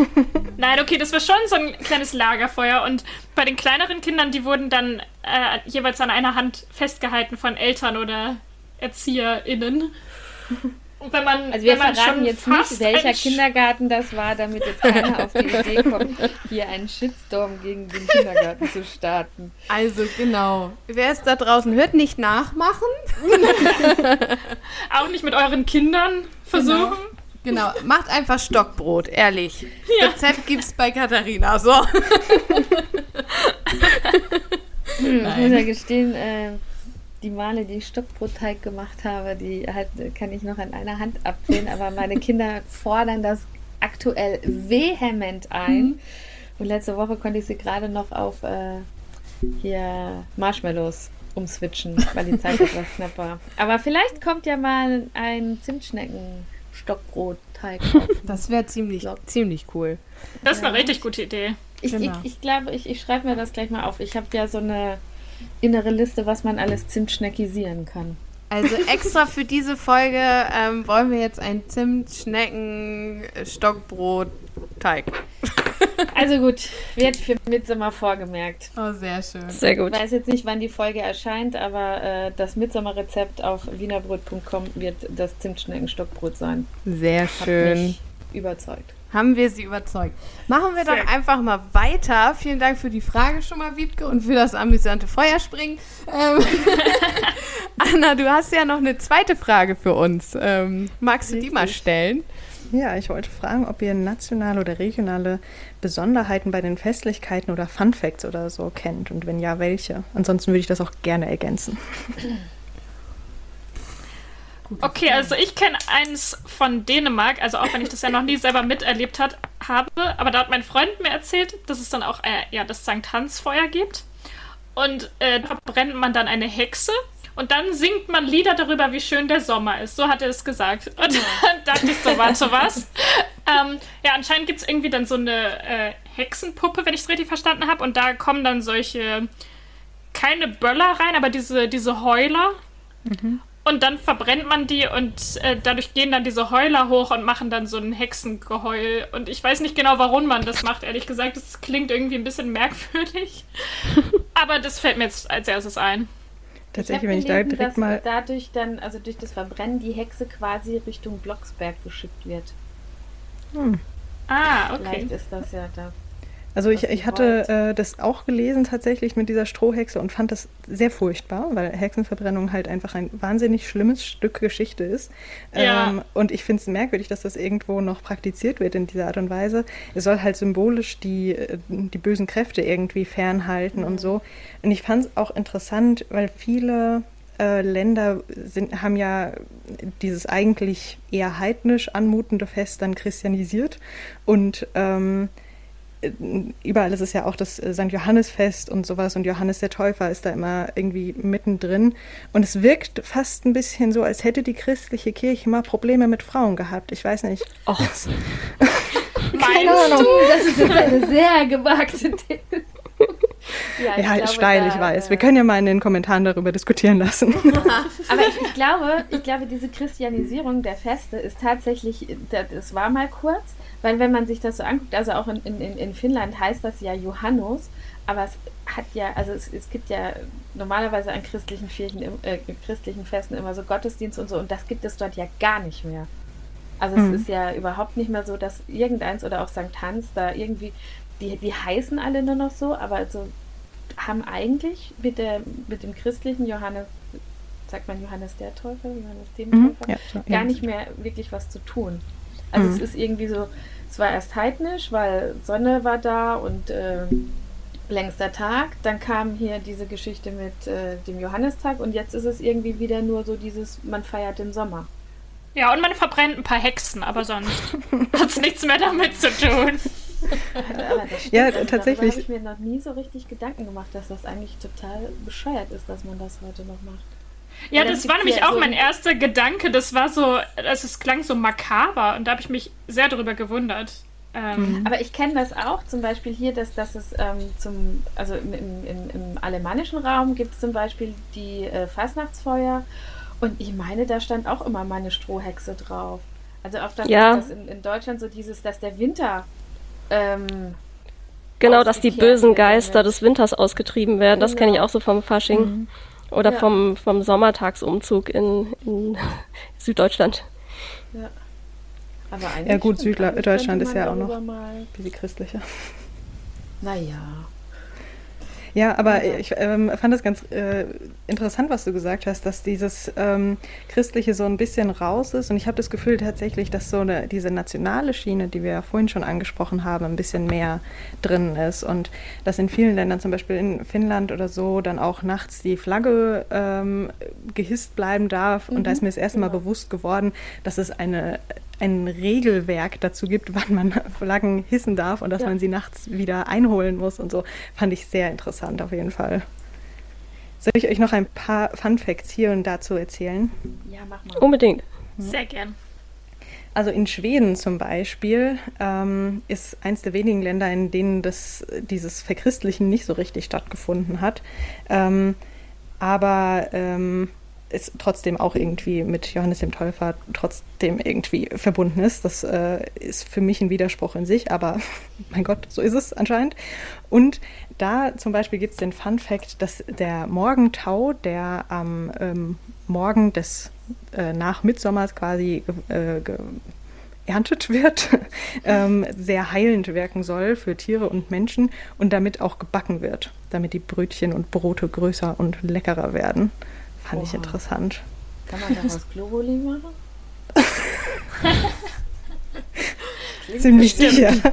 Nein, okay, das war schon so ein kleines Lagerfeuer. Und bei den kleineren Kindern, die wurden dann äh, jeweils an einer Hand festgehalten von Eltern oder ErzieherInnen. Und wenn man, also wir verraten jetzt nicht, welcher Kindergarten das war, damit jetzt keiner auf die Idee kommt, hier einen Shitstorm gegen den Kindergarten zu starten. Also genau. Wer es da draußen hört, nicht nachmachen. Auch nicht mit euren Kindern versuchen. Genau. genau. macht einfach Stockbrot, ehrlich. Ja. Rezept gibt's bei Katharina, so. Hm, ich muss ja gestehen, äh, die Male, die ich Stockbrotteig gemacht habe, die halt, kann ich noch an einer Hand abzählen, aber meine Kinder fordern das aktuell vehement ein. Mhm. Und letzte Woche konnte ich sie gerade noch auf äh, hier Marshmallows umswitchen, weil die Zeit etwas knapp war. Aber vielleicht kommt ja mal ein Zimtschnecken-Stockbrotteig. Das wäre ziemlich, ziemlich cool. Das ist eine richtig gute Idee. Ich, genau. ich, ich glaube, ich, ich schreibe mir das gleich mal auf. Ich habe ja so eine innere Liste, was man alles Zimtschneckisieren kann. Also extra für diese Folge ähm, wollen wir jetzt ein Zimt-Schnecken-Stockbrot-Teig. Also gut, wird für Mitsommer vorgemerkt. Oh, sehr schön. Sehr gut. Ich weiß jetzt nicht, wann die Folge erscheint, aber äh, das Mitsommerrezept auf wienerbrot.com wird das Zimtschnecken-Stockbrot sein. Sehr schön. Hat mich überzeugt haben wir sie überzeugt. Machen wir Sehr. doch einfach mal weiter. Vielen Dank für die Frage schon mal, Wiebke, und für das amüsante Feuerspringen. Ähm, Anna, du hast ja noch eine zweite Frage für uns. Ähm, magst du die mal stellen? Ja, ich wollte fragen, ob ihr nationale oder regionale Besonderheiten bei den Festlichkeiten oder Fun Facts oder so kennt und wenn ja, welche. Ansonsten würde ich das auch gerne ergänzen. Okay, also ich kenne eins von Dänemark, also auch wenn ich das ja noch nie selber miterlebt hat, habe, aber da hat mein Freund mir erzählt, dass es dann auch äh, ja, das Sankt Hans Feuer gibt. Und äh, da brennt man dann eine Hexe und dann singt man Lieder darüber, wie schön der Sommer ist. So hat er es gesagt. Und dann dachte ich so, warte, was? ähm, ja, anscheinend gibt es irgendwie dann so eine äh, Hexenpuppe, wenn ich es richtig verstanden habe. Und da kommen dann solche, keine Böller rein, aber diese, diese Heuler. Mhm. Und dann verbrennt man die und äh, dadurch gehen dann diese Heuler hoch und machen dann so ein Hexengeheul. Und ich weiß nicht genau, warum man das macht, ehrlich gesagt. Das klingt irgendwie ein bisschen merkwürdig. Aber das fällt mir jetzt als erstes ein. tatsächlich, ich wenn ich da direkt dass mal. dadurch dann, also durch das Verbrennen, die Hexe quasi Richtung Blocksberg geschickt wird. Hm. Ah, okay. Vielleicht ist das ja das. Also ich, ich hatte äh, das auch gelesen tatsächlich mit dieser Strohhexe und fand das sehr furchtbar, weil Hexenverbrennung halt einfach ein wahnsinnig schlimmes Stück Geschichte ist. Ja. Ähm, und ich finde es merkwürdig, dass das irgendwo noch praktiziert wird in dieser Art und Weise. Es soll halt symbolisch die, äh, die bösen Kräfte irgendwie fernhalten und so. Und ich fand es auch interessant, weil viele äh, Länder sind, haben ja dieses eigentlich eher heidnisch anmutende Fest dann christianisiert und ähm, überall ist es ja auch das äh, St. Johannesfest und sowas und Johannes der Täufer ist da immer irgendwie mittendrin. Und es wirkt fast ein bisschen so, als hätte die christliche Kirche mal Probleme mit Frauen gehabt. Ich weiß nicht. Och, Meinst du? Das ist jetzt eine sehr gewagte These. Ja, Ja, glaube, steil, da, ich weiß. Wir können ja mal in den Kommentaren darüber diskutieren lassen. Aber ich, ich glaube, ich glaube, diese Christianisierung der Feste ist tatsächlich, das war mal kurz, weil wenn man sich das so anguckt, also auch in, in, in Finnland heißt das ja Johannes, aber es hat ja, also es, es gibt ja normalerweise an christlichen Kirchen, äh, christlichen Festen immer so Gottesdienst und so und das gibt es dort ja gar nicht mehr. Also Mhm. es ist ja überhaupt nicht mehr so, dass irgendeins oder auch St. Hans da irgendwie, die, die heißen alle nur noch so, aber also haben eigentlich mit, der, mit dem christlichen Johannes, sagt man Johannes der Täufer, Johannes dem Mhm, Täufer, ja, so, gar ja. nicht mehr wirklich was zu tun. Also Mhm. es ist irgendwie so, es war erst heidnisch, weil Sonne war da und äh, längster Tag. Dann kam hier diese Geschichte mit äh, dem Johannistag und jetzt ist es irgendwie wieder nur so dieses, man feiert den Sommer. Ja, und man verbrennt ein paar Hexen, aber sonst hat es nichts mehr damit zu tun. Das stimmt, Ja, also tatsächlich. Darüber habe ich mir noch nie so richtig Gedanken gemacht, dass das eigentlich total bescheuert ist, dass man das heute noch macht. Ja, dann das war nämlich auch so mein ein- erster Gedanke. Das war so, also es klang so makaber und da habe ich mich sehr darüber gewundert. Ähm, Aber ich kenne das auch, zum Beispiel hier, dass, dass es ähm, zum, also im, im, im, im alemannischen Raum gibt es zum Beispiel die äh, Fastnachtsfeuer und ich meine, da stand auch immer mal eine Strohhexe drauf. Also auch das, Ja. dass in, in Deutschland so dieses, dass der Winter ähm, genau, dass die bösen Geister des Winters ausgetrieben werden. Das kenne ich Genau. auch so vom Fasching. Oder Ja. vom, vom Sommertagsumzug in, in Süddeutschland. ja. Aber eigentlich Ja, gut, stimmt, Südla- eigentlich Deutschland könnte ist ja auch noch- darüber Mal, Wie die christliche. naja. Ja, aber Ja. ich ähm, fand das ganz äh, interessant, was du gesagt hast, dass dieses ähm, Christliche so ein bisschen raus ist. Und ich habe das Gefühl tatsächlich, dass so eine, diese nationale Schiene, die wir ja vorhin schon angesprochen haben, ein bisschen mehr drin ist. Und dass in vielen Ländern, zum Beispiel in Finnland oder so, dann auch nachts die Flagge ähm, gehisst bleiben darf. Und da ist mir das erste Mal genau. bewusst geworden, dass es eine, ein Regelwerk dazu gibt, wann man Flaggen hissen darf und dass Ja. man sie nachts wieder einholen muss und so. Fand ich sehr interessant auf jeden Fall. Soll ich euch noch ein paar Fun Facts hier und dazu erzählen? Ja, mach mal. Unbedingt. sehr gern. Also in Schweden zum Beispiel ähm, ist eins der wenigen Länder, in denen das, dieses Verchristlichen nicht so richtig stattgefunden hat. Ähm, aber ähm, es trotzdem auch irgendwie mit Johannes dem Täufer trotzdem irgendwie verbunden ist. Das äh, ist für mich ein Widerspruch in sich, aber mein Gott, so ist es anscheinend. Und da zum Beispiel gibt es den Fun Fact, dass der Morgentau, der am ähm, Morgen des äh, nach quasi äh, erntet wird, ähm, sehr heilend wirken soll für Tiere und Menschen und damit auch gebacken wird, damit die Brötchen und Brote größer und leckerer werden. Fand ich Oha. interessant. Kann man daraus Globuli machen? Ziemlich bestimmt. sicher.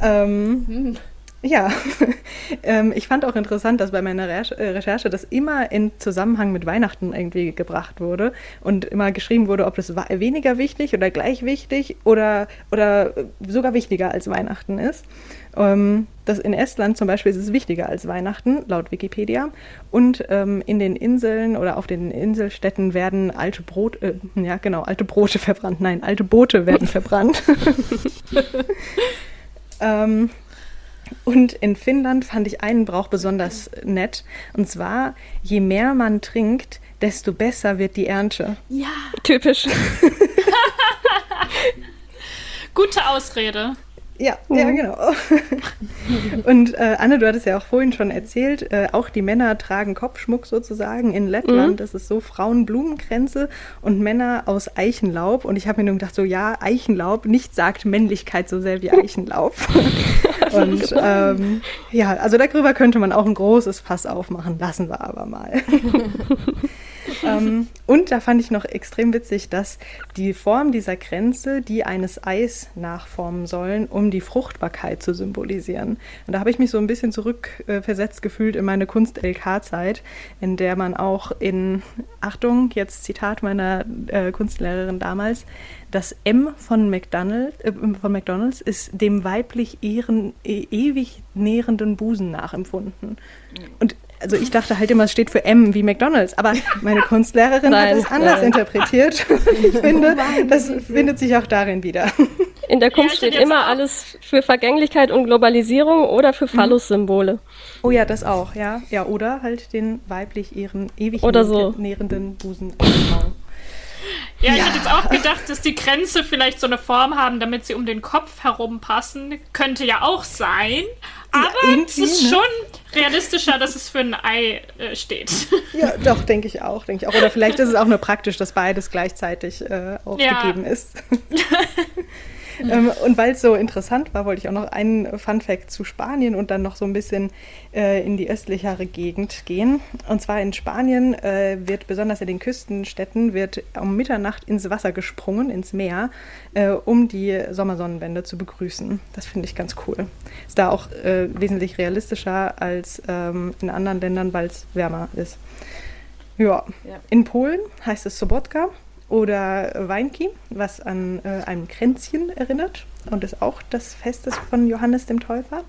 ähm, Hm. Ja, ähm, ich fand auch interessant, dass bei meiner Recherche, äh, Recherche das immer in Zusammenhang mit Weihnachten irgendwie gebracht wurde und immer geschrieben wurde, ob das weniger wichtig oder gleich wichtig oder, oder äh, sogar wichtiger als Weihnachten ist. Ähm, das in Estland zum Beispiel ist es wichtiger als Weihnachten, laut Wikipedia. Und ähm, in den Inseln oder auf den Inselstädten werden alte Brot, äh, ja genau, alte Brote verbrannt. Nein, alte Boote werden verbrannt. ähm, und in Finnland fand ich einen Brauch besonders nett. Und zwar, je mehr man trinkt, desto besser wird die Ernte. Ja, Typisch. Gute Ausrede. Ja, mhm. ja, genau. und äh, Anne, du hattest ja auch vorhin schon erzählt, äh, auch die Männer tragen Kopfschmuck sozusagen. In Lettland mhm. ist es so Frauenblumenkränze und Männer aus Eichenlaub. Und ich habe mir nur gedacht, so ja, Eichenlaub, nicht sagt Männlichkeit so sehr wie Eichenlaub. und ähm, ja, also darüber könnte man auch ein großes Fass aufmachen, lassen wir aber mal ähm, und da fand ich noch extrem witzig, dass die Form dieser Grenze die eines Eis nachformen sollen, um die Fruchtbarkeit zu symbolisieren. Und da habe ich mich so ein bisschen zurückversetzt äh, gefühlt in meine Kunst-LK-Zeit, in der man auch in, Achtung, jetzt Zitat meiner äh, Kunstlehrerin damals, das M von, McDonald, äh, von McDonalds ist dem weiblich ehren, e ewig nährenden Busen nachempfunden. Und also ich dachte halt immer, es steht für M wie McDonalds, aber meine Kunstlehrerin hat es anders nein. interpretiert. Ich finde, das findet sich auch darin wieder. In der Kunst steht immer alles für Vergänglichkeit und Globalisierung oder für mhm. Phallus-Symbole. Oh ja, das auch, ja. Ja, oder halt den weiblich ihren ewig oder so. nährenden Busen. Ja, ich ja. hätte jetzt auch gedacht, dass die Grenze vielleicht so eine Form haben, damit sie um den Kopf herum passen. Könnte ja auch sein. Aber ja, es ist ne? schon realistischer, dass es für ein Ei äh, steht. Ja, doch, denke ich auch, denke ich auch. Oder vielleicht ist es auch nur praktisch, dass beides gleichzeitig äh, auch ja. ist. ähm, und weil es so interessant war, wollte ich auch noch einen Fun Fact zu Spanien und dann noch so ein bisschen äh, in die östlichere Gegend gehen. Und zwar in Spanien äh, wird besonders in den Küstenstädten wird um Mitternacht ins Wasser gesprungen, ins Meer, äh, um die Sommersonnenwende zu begrüßen. Das finde ich ganz cool. Ist da auch äh, wesentlich realistischer als ähm, in anderen Ländern, weil es wärmer ist. Ja. ja. In Polen heißt es Sobotka oder Weinki, was an äh, einem Kränzchen erinnert und ist auch das Fest von Johannes dem Täufer.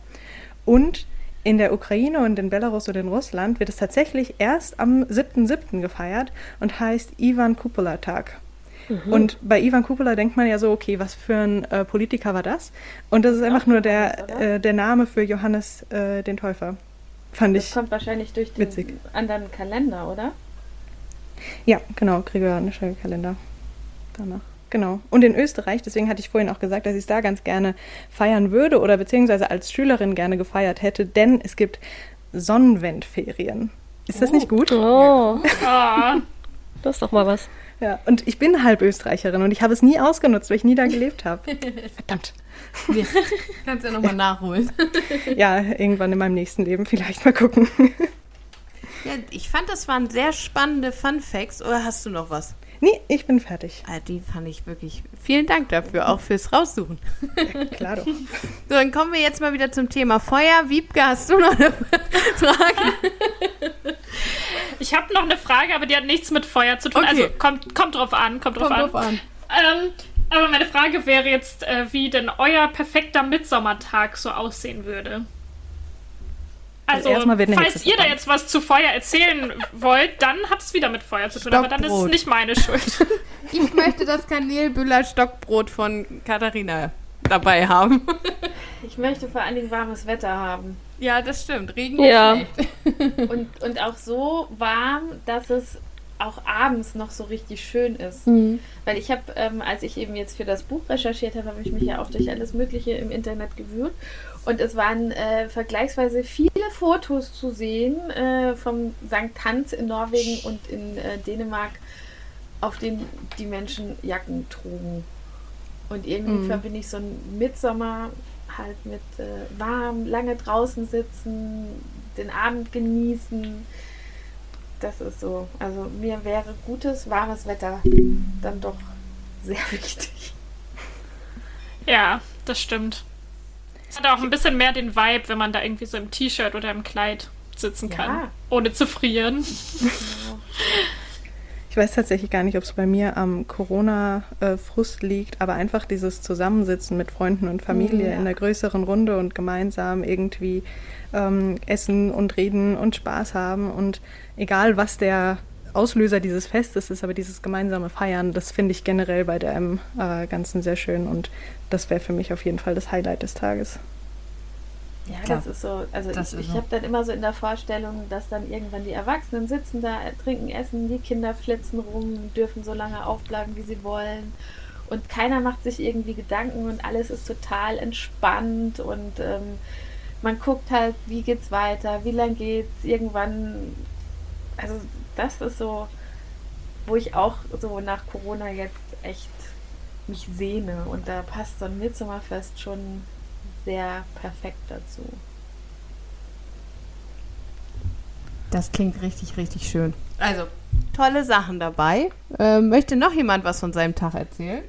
Und in der Ukraine und in Belarus oder in Russland wird es tatsächlich erst am 7.7. gefeiert und heißt Ivan Kupola-Tag. Mhm. Und bei Ivan Kupola denkt man ja so, okay, was für ein äh, Politiker war das? Und das ist einfach nur der, äh, der Name für Johannes äh, den Täufer. Fand das ich. Das kommt wahrscheinlich durch den witzig. anderen Kalender, oder? Ja, genau, gregorianischer Kalender. Danach. Genau. Und in Österreich, deswegen hatte ich vorhin auch gesagt, dass ich es da ganz gerne feiern würde oder beziehungsweise als Schülerin gerne gefeiert hätte, denn es gibt Sonnenwendferien. Ist das oh. nicht gut? Oh. Ja. Das ist doch mal was. Ja, und ich bin halb Österreicherin und ich habe es nie ausgenutzt, weil ich nie da gelebt habe. Verdammt. Ja. Kannst ja nochmal nachholen. ja, irgendwann in meinem nächsten Leben vielleicht mal gucken. Ja, ich fand, das waren sehr spannende Fun Facts. Oder hast du noch was? Nee, ich bin fertig. Ah, die fand ich wirklich. Vielen Dank dafür, auch fürs Raussuchen. Ja, klar doch. So, dann kommen wir jetzt mal wieder zum Thema Feuer. Wiebke, hast du noch eine Frage? Ich habe noch eine Frage, aber die hat nichts mit Feuer zu tun. Okay. Also kommt, kommt drauf an, kommt drauf kommt an. Drauf an. Ähm, aber meine Frage wäre jetzt, äh, wie denn euer perfekter Mitsommertag so aussehen würde. Also, also falls ihr da jetzt was zu Feuer erzählen wollt, dann hat es wieder mit Feuer zu tun, Stockbrot. aber dann ist es nicht meine Schuld. Ich möchte das Kanelbüller Stockbrot von Katharina dabei haben. Ich möchte vor allen Dingen warmes Wetter haben. Ja, das stimmt. Regen ja. Und, und auch so warm, dass es auch abends noch so richtig schön ist. Mhm. Weil ich habe, ähm, als ich eben jetzt für das Buch recherchiert habe, habe ich mich ja auch durch alles Mögliche im Internet gewühlt. Und es waren äh, vergleichsweise viele Fotos zu sehen äh, vom St. Tanz in Norwegen und in äh, Dänemark, auf denen die Menschen Jacken trugen. Und irgendwie mhm. verbinde ich so einen Mitsommer halt mit äh, warm, lange draußen sitzen, den Abend genießen. Das ist so. Also mir wäre gutes, warmes Wetter dann doch sehr wichtig. Ja, das stimmt. Es hat auch ein bisschen mehr den Vibe, wenn man da irgendwie so im T-Shirt oder im Kleid sitzen kann, ja. ohne zu frieren. Ich weiß tatsächlich gar nicht, ob es bei mir am Corona-Frust liegt, aber einfach dieses Zusammensitzen mit Freunden und Familie ja. in der größeren Runde und gemeinsam irgendwie ähm, essen und reden und Spaß haben und egal was der Auslöser dieses Festes ist, aber dieses gemeinsame Feiern, das finde ich generell bei der M äh, Ganzen sehr schön und das wäre für mich auf jeden Fall das Highlight des Tages. Ja, Klar. das ist so. Also das ich, ich so. habe dann immer so in der Vorstellung, dass dann irgendwann die Erwachsenen sitzen da, trinken, essen, die Kinder flitzen rum, dürfen so lange aufbleiben, wie sie wollen. und keiner macht sich irgendwie Gedanken und alles ist total entspannt und ähm, man guckt halt, wie geht's weiter, wie lang geht's, irgendwann, also das ist so, wo ich auch so nach Corona jetzt echt mich sehne und da passt so ein Mitsommerfest schon sehr perfekt dazu. Das klingt richtig, richtig schön. Also, tolle Sachen dabei. Ähm, möchte noch jemand was von seinem Tag erzählen?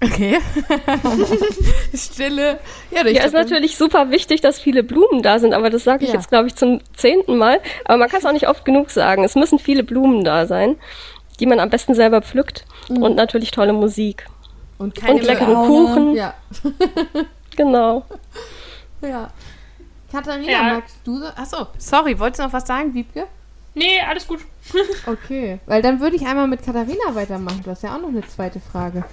Okay. Stille. Ja, ja ist natürlich super wichtig, dass viele Blumen da sind, aber das sage ich ja. jetzt, glaube ich, zum zehnten Mal. Aber man kann es auch nicht oft genug sagen. Es müssen viele Blumen da sein, die man am besten selber pflückt. Mhm. Und natürlich tolle Musik. Und, und leckeren Kuchen. Ja. genau. Ja. Katharina, ja. magst du so? Achso, sorry, wolltest du noch was sagen, Wiebke? Nee, alles gut. okay, weil dann würde ich einmal mit Katharina weitermachen. Du hast ja auch noch eine zweite Frage.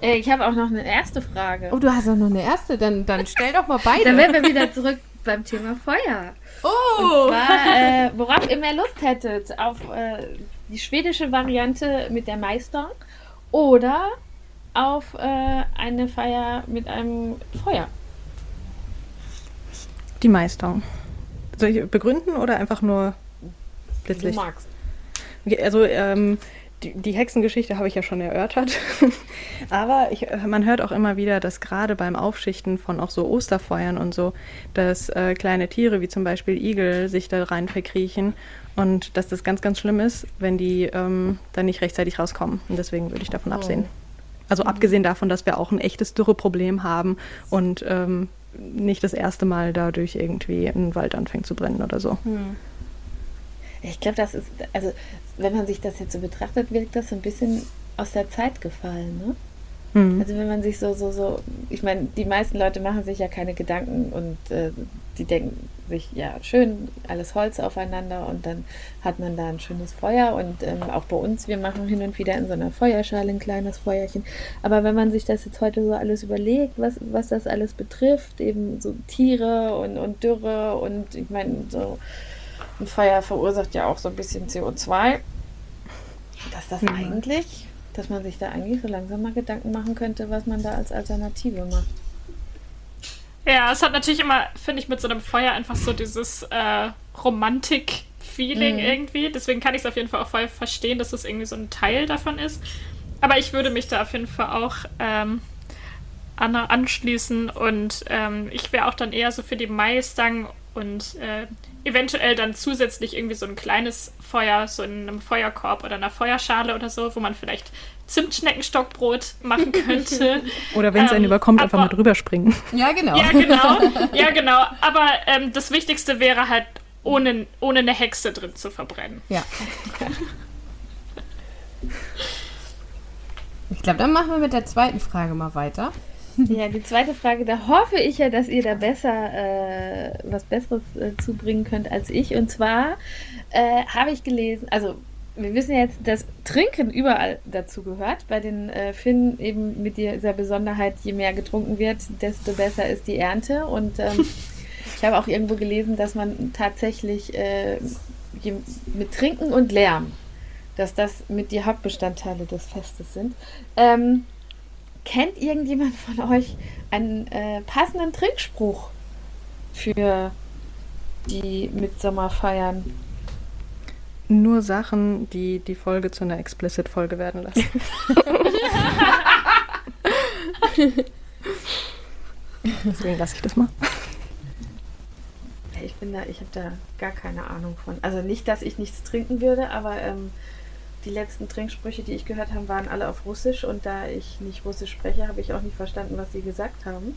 Äh, ich habe auch noch eine erste Frage. Oh, du hast auch noch eine erste? Dann, dann stell doch mal beide. dann wären wir wieder zurück beim Thema Feuer. Oh! Und zwar, äh, worauf ihr mehr Lust hättet, auf äh, die schwedische Variante mit der Meister oder auf äh, eine Feier mit einem Feuer. Die Meister. Soll ich begründen oder einfach nur plötzlich? Du magst. Okay, also ähm, die, die, Hexengeschichte habe ich ja schon erörtert. Aber ich, man hört auch immer wieder, dass gerade beim Aufschichten von auch so Osterfeuern und so, dass äh, kleine Tiere wie zum Beispiel Igel sich da rein verkriechen und dass das ganz, ganz schlimm ist, wenn die ähm, dann nicht rechtzeitig rauskommen. Und deswegen würde ich davon oh. absehen. Also mhm. abgesehen davon, dass wir auch ein echtes Dürreproblem haben und ähm, nicht das erste Mal dadurch irgendwie ein Wald anfängt zu brennen oder so. Mhm. Ich glaube, das ist, also wenn man sich das jetzt so betrachtet, wirkt das so ein bisschen aus der Zeit gefallen, ne? Mhm. Also wenn man sich so, so, so, ich meine, die meisten Leute machen sich ja keine Gedanken und äh, die denken sich, ja, schön, alles Holz aufeinander und dann hat man da ein schönes Feuer und ähm, auch bei uns, wir machen hin und wieder in so einer Feuerschale ein kleines Feuerchen. Aber wenn man sich das jetzt heute so alles überlegt, was, was das alles betrifft, eben so Tiere und, und Dürre und ich meine, so ein Feuer verursacht ja auch so ein bisschen CO2, dass das mhm. eigentlich, dass man sich da eigentlich so langsam mal Gedanken machen könnte, was man da als Alternative macht. Ja, es hat natürlich immer, finde ich, mit so einem Feuer einfach so dieses äh, Romantik-Feeling mhm. irgendwie. Deswegen kann ich es auf jeden Fall auch voll verstehen, dass das irgendwie so ein Teil davon ist. Aber ich würde mich da auf jeden Fall auch ähm, Anna anschließen und ähm, ich wäre auch dann eher so für die Maisstang und äh, eventuell dann zusätzlich irgendwie so ein kleines Feuer, so in einem Feuerkorb oder einer Feuerschale oder so, wo man vielleicht Zimtschneckenstockbrot machen könnte. oder wenn es einen ähm, überkommt, einfach mal drüber springen. Ja, genau. Ja, genau. Ja, genau. Aber ähm, das Wichtigste wäre halt, ohne, ohne eine Hexe drin zu verbrennen. Ja. Ich glaube, dann machen wir mit der zweiten Frage mal weiter. Ja, die zweite Frage, da hoffe ich ja, dass ihr da besser äh, was Besseres äh, zubringen könnt als ich. Und zwar äh, habe ich gelesen, also wir wissen ja jetzt, dass Trinken überall dazu gehört. Bei den äh, Finnen eben mit dieser Besonderheit, je mehr getrunken wird, desto besser ist die Ernte. Und ähm, ich habe auch irgendwo gelesen, dass man tatsächlich äh, mit Trinken und Lärm, dass das mit die Hauptbestandteile des Festes sind. Ähm, Kennt irgendjemand von euch einen äh, passenden Trinkspruch für die Mitsommerfeiern? Nur Sachen, die die Folge zu einer Explicit-Folge werden lassen. Deswegen lasse ich das mal. Ich bin da, ich habe da gar keine Ahnung von. Also nicht, dass ich nichts trinken würde, aber ähm, die letzten Trinksprüche, die ich gehört habe, waren alle auf Russisch und da ich nicht Russisch spreche, habe ich auch nicht verstanden, was sie gesagt haben.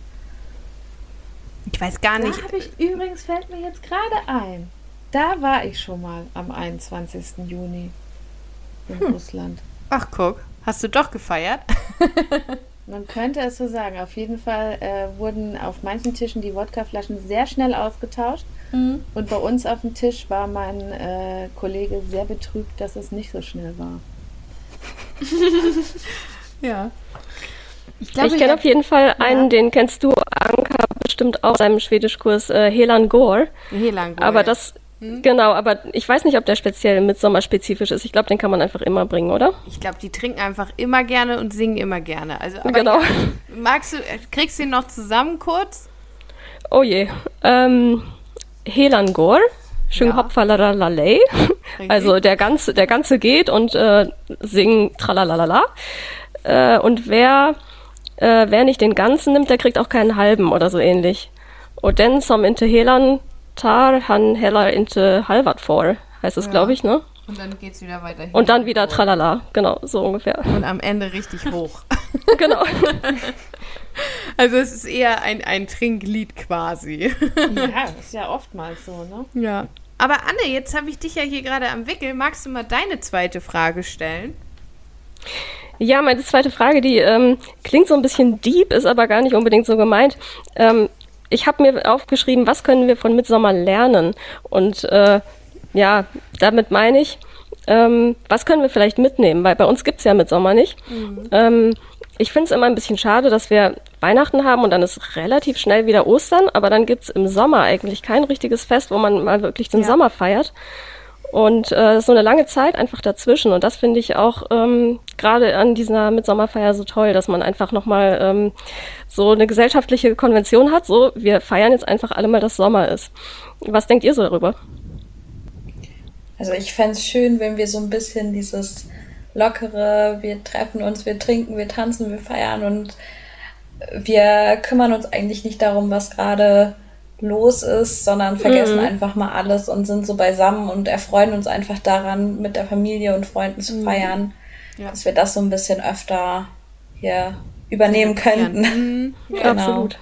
Ich weiß gar nicht. Da ich, übrigens fällt mir jetzt gerade ein. Da war ich schon mal am 21. Juni in hm. Russland. Ach guck, hast du doch gefeiert? Man könnte es so sagen. Auf jeden Fall äh, wurden auf manchen Tischen die Wodkaflaschen sehr schnell ausgetauscht. Mhm. Und bei uns auf dem Tisch war mein äh, Kollege sehr betrübt, dass es nicht so schnell war. ja. Ich, ich kenne auf jeden Fall einen, ja. den kennst du, Anka, bestimmt auch aus seinem Schwedischkurs, äh, Helan Gore. Helan Gore. Aber das Hm? Genau, aber ich weiß nicht, ob der speziell Mitsommer-spezifisch ist. Ich glaube, den kann man einfach immer bringen, oder? Ich glaube, die trinken einfach immer gerne und singen immer gerne. Also, genau. Ja, magst du, kriegst du ihn noch zusammen kurz? Oh je. Ähm, Helan Gor. Schön ja. Also der ganze, der ganze geht und äh, singt tralalala. Äh, und wer, äh, wer nicht den ganzen nimmt, der kriegt auch keinen halben oder so ähnlich. Und dann som inte helan tar, han heller inte halvat vor, heißt es, ja. glaube ich, ne? Und dann geht's wieder weiter. Und dann wieder tralala, genau, so ungefähr. Und am Ende richtig hoch. genau. Also es ist eher ein, ein Trinklied quasi. Ja, ist ja oftmals so, ne? Ja. Aber Anne, jetzt habe ich dich ja hier gerade am Wickel. Magst du mal deine zweite Frage stellen? Ja, meine zweite Frage, die ähm, klingt so ein bisschen deep, ist aber gar nicht unbedingt so gemeint. Ähm, ich habe mir aufgeschrieben, was können wir von Midsommer lernen? Und äh, ja, damit meine ich, ähm, was können wir vielleicht mitnehmen? Weil bei uns gibt es ja Midsommer nicht. Mhm. Ich finde es immer ein bisschen schade, dass wir Weihnachten haben und dann ist relativ schnell wieder Ostern, aber dann gibt es im Sommer eigentlich kein richtiges Fest, wo man mal wirklich den ja. Sommer feiert. Und äh, ist so eine lange Zeit einfach dazwischen. Und das finde ich auch ähm, gerade an dieser Mitsommerfeier so toll, dass man einfach nochmal ähm, so eine gesellschaftliche Konvention hat. So, wir feiern jetzt einfach alle mal, dass Sommer ist. Was denkt ihr so darüber? Also ich fände es schön, wenn wir so ein bisschen dieses lockere, wir treffen uns, wir trinken, wir tanzen, wir feiern und wir kümmern uns eigentlich nicht darum, was gerade los ist, sondern vergessen mhm. einfach mal alles und sind so beisammen und erfreuen uns einfach daran, mit der Familie und Freunden zu mhm. feiern, ja. dass wir das so ein bisschen öfter hier übernehmen könnten. Mhm. Ja, genau. Absolut.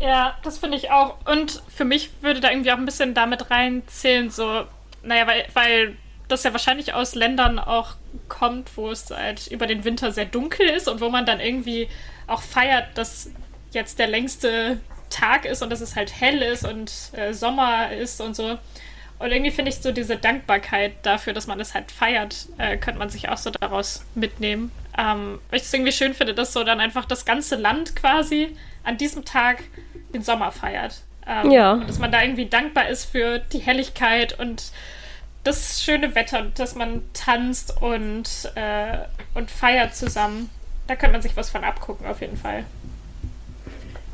Ja, das finde ich auch. Und für mich würde da irgendwie auch ein bisschen damit reinzählen, so naja, weil, weil das ja wahrscheinlich aus Ländern auch kommt, wo es halt über den Winter sehr dunkel ist und wo man dann irgendwie auch feiert, dass jetzt der längste Tag ist und dass es halt hell ist und äh, Sommer ist und so. Und irgendwie finde ich so diese Dankbarkeit dafür, dass man es halt feiert, äh, könnte man sich auch so daraus mitnehmen. Ähm, weil ich es irgendwie schön finde, dass so dann einfach das ganze Land quasi an diesem Tag den Sommer feiert. Ähm, ja. Dass man da irgendwie dankbar ist für die Helligkeit und das schöne Wetter, dass man tanzt und, äh, und feiert zusammen. Da könnte man sich was von abgucken, auf jeden Fall.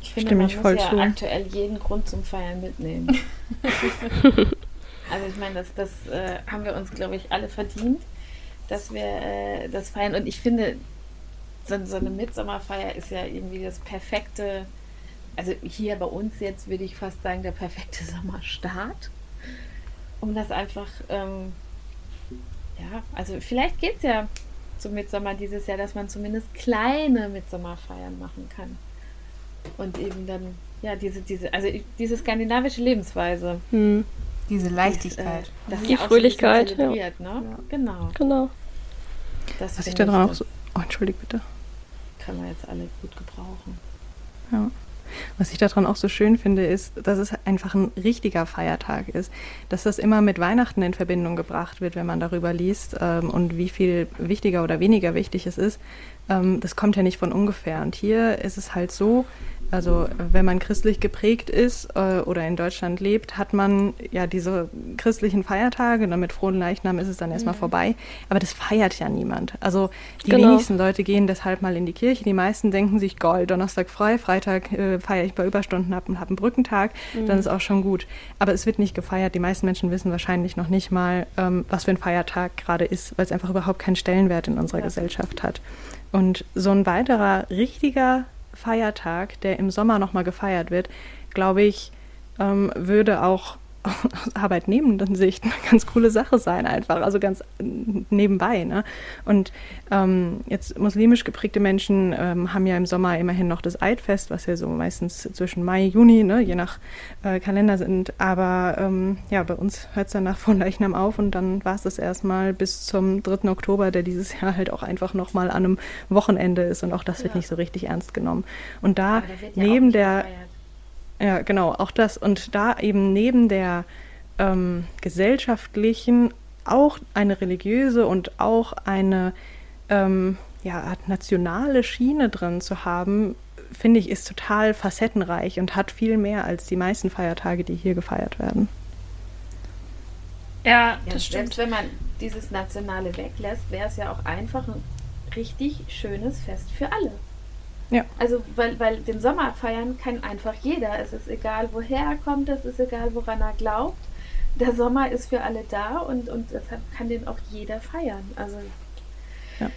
Ich finde, Stimme man ich muss ja zu. aktuell jeden Grund zum Feiern mitnehmen. also ich meine, das, das äh, haben wir uns, glaube ich, alle verdient, dass wir äh, das feiern. Und ich finde, so, so eine Mitsommerfeier ist ja irgendwie das perfekte also hier bei uns jetzt würde ich fast sagen, der perfekte Sommerstart. Um das einfach, ähm, ja, also vielleicht geht es ja zum Mitsommer dieses Jahr, dass man zumindest kleine Mitsommerfeiern machen kann. Und eben dann, ja, diese, diese, also diese skandinavische Lebensweise. Hm. Diese Leichtigkeit. Das, das die Fröhlichkeit. So ja. Ne? Ja. Genau. Genau. Das Was ich da dran auch so. Oh, entschuldige bitte. Können wir jetzt alle gut gebrauchen. Ja. Was ich daran auch so schön finde, ist, dass es einfach ein richtiger Feiertag ist. Dass das immer mit Weihnachten in Verbindung gebracht wird, wenn man darüber liest ähm, und wie viel wichtiger oder weniger wichtig es ist. Ähm, das kommt ja nicht von ungefähr. Und hier ist es halt so, also wenn man christlich geprägt ist äh, oder in Deutschland lebt, hat man ja diese christlichen Feiertage und mit frohen Leichnam ist es dann erstmal mhm. vorbei. Aber das feiert ja niemand. Also die genau. wenigsten Leute gehen deshalb mal in die Kirche. Die meisten denken sich, Gold, Donnerstag frei, Freitag äh, feiere ich bei Überstunden ab und habe einen Brückentag, mhm. dann ist auch schon gut. Aber es wird nicht gefeiert. Die meisten Menschen wissen wahrscheinlich noch nicht mal, ähm, was für ein Feiertag gerade ist, weil es einfach überhaupt keinen Stellenwert in unserer ja. Gesellschaft hat. Und so ein weiterer richtiger Feiertag, der im Sommer nochmal gefeiert wird, glaube ich, ähm, würde auch aus arbeitnehmenden Sicht eine ganz coole Sache sein, einfach, also ganz nebenbei. Ne? Und ähm, jetzt muslimisch geprägte Menschen ähm, haben ja im Sommer immerhin noch das Eidfest, was ja so meistens zwischen Mai, Juni, ne, je nach äh, Kalender sind. Aber ähm, ja, bei uns hört es dann nach von Leichnam auf und dann war es das erstmal bis zum 3. Oktober, der dieses Jahr halt auch einfach nochmal an einem Wochenende ist und auch das ja. wird nicht so richtig ernst genommen. Und da neben der gefeiert ja, genau, auch das. Und da eben neben der ähm, gesellschaftlichen auch eine religiöse und auch eine ähm, ja, nationale Schiene drin zu haben, finde ich, ist total facettenreich und hat viel mehr als die meisten Feiertage, die hier gefeiert werden. Ja, Ja, das selbst stimmt. wenn man dieses Nationale weglässt, wäre es ja auch einfach ein richtig schönes Fest für alle. Ja. Also, weil, weil den Sommer feiern kann einfach jeder. Es ist egal, woher er kommt, es ist egal, woran er glaubt. Der Sommer ist für alle da und, und deshalb kann den auch jeder feiern. Also, Ja.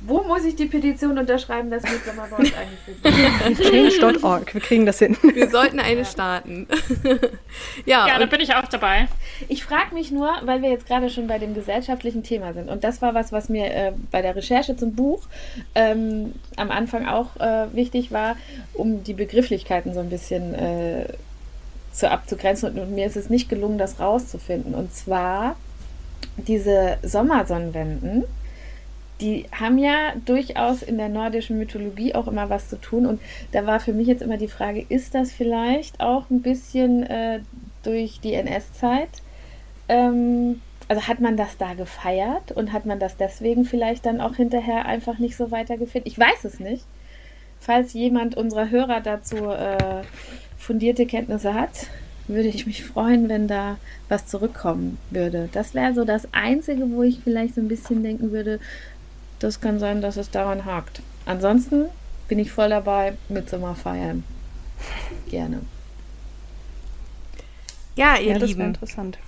Wo muss ich die Petition unterschreiben, dass Mitsommer bei uns eingeführt wird? Change.org, wir kriegen das hin. Wir sollten eine starten. ja, Ja, da bin ich auch dabei. Ich frage mich nur, weil wir jetzt gerade schon bei dem gesellschaftlichen Thema sind. Und das war was, was mir äh, bei der Recherche zum Buch ähm, am Anfang auch äh, wichtig war, um die Begrifflichkeiten so ein bisschen äh, zu abzugrenzen. Und, und mir ist es nicht gelungen, das rauszufinden. Und zwar diese Sommersonnenwenden. Die haben ja durchaus in der nordischen Mythologie auch immer was zu tun. Und da war für mich jetzt immer die Frage, ist das vielleicht auch ein bisschen äh, durch die NS-Zeit? Ähm, also hat man das da gefeiert und hat man das deswegen vielleicht dann auch hinterher einfach nicht so weitergeführt? Ich weiß es nicht. Falls jemand unserer Hörer dazu äh, fundierte Kenntnisse hat, würde ich mich freuen, wenn da was zurückkommen würde. Das wäre so das Einzige, wo ich vielleicht so ein bisschen denken würde, das kann sein, dass es daran hakt. Ansonsten bin ich voll dabei, Mitsommer feiern. Gerne. ja, ihr Ja, das Lieben. interessant.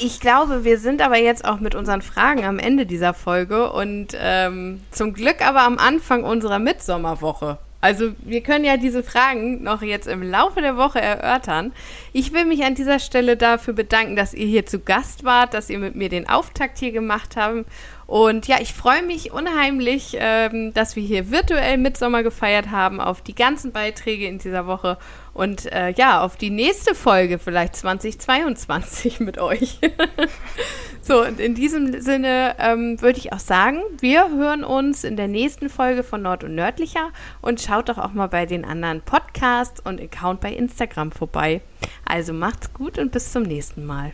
Ich glaube, wir sind aber jetzt auch mit unseren Fragen am Ende dieser Folge und ähm, zum Glück aber am Anfang unserer Mitsommerwoche. Also wir können ja diese Fragen noch jetzt im Laufe der Woche erörtern. Ich will mich an dieser Stelle dafür bedanken, dass ihr hier zu Gast wart, dass ihr mit mir den Auftakt hier gemacht habt. Und ja, ich freue mich unheimlich, ähm, dass wir hier virtuell Mitsommer gefeiert haben, auf die ganzen Beiträge in dieser Woche und äh, ja, auf die nächste Folge vielleicht 2022 mit euch. so, und in diesem Sinne ähm, würde ich auch sagen, wir hören uns in der nächsten Folge von Nord und Nördlicher und schaut doch auch mal bei den anderen Podcasts und Account bei Instagram vorbei. Also macht's gut und bis zum nächsten Mal.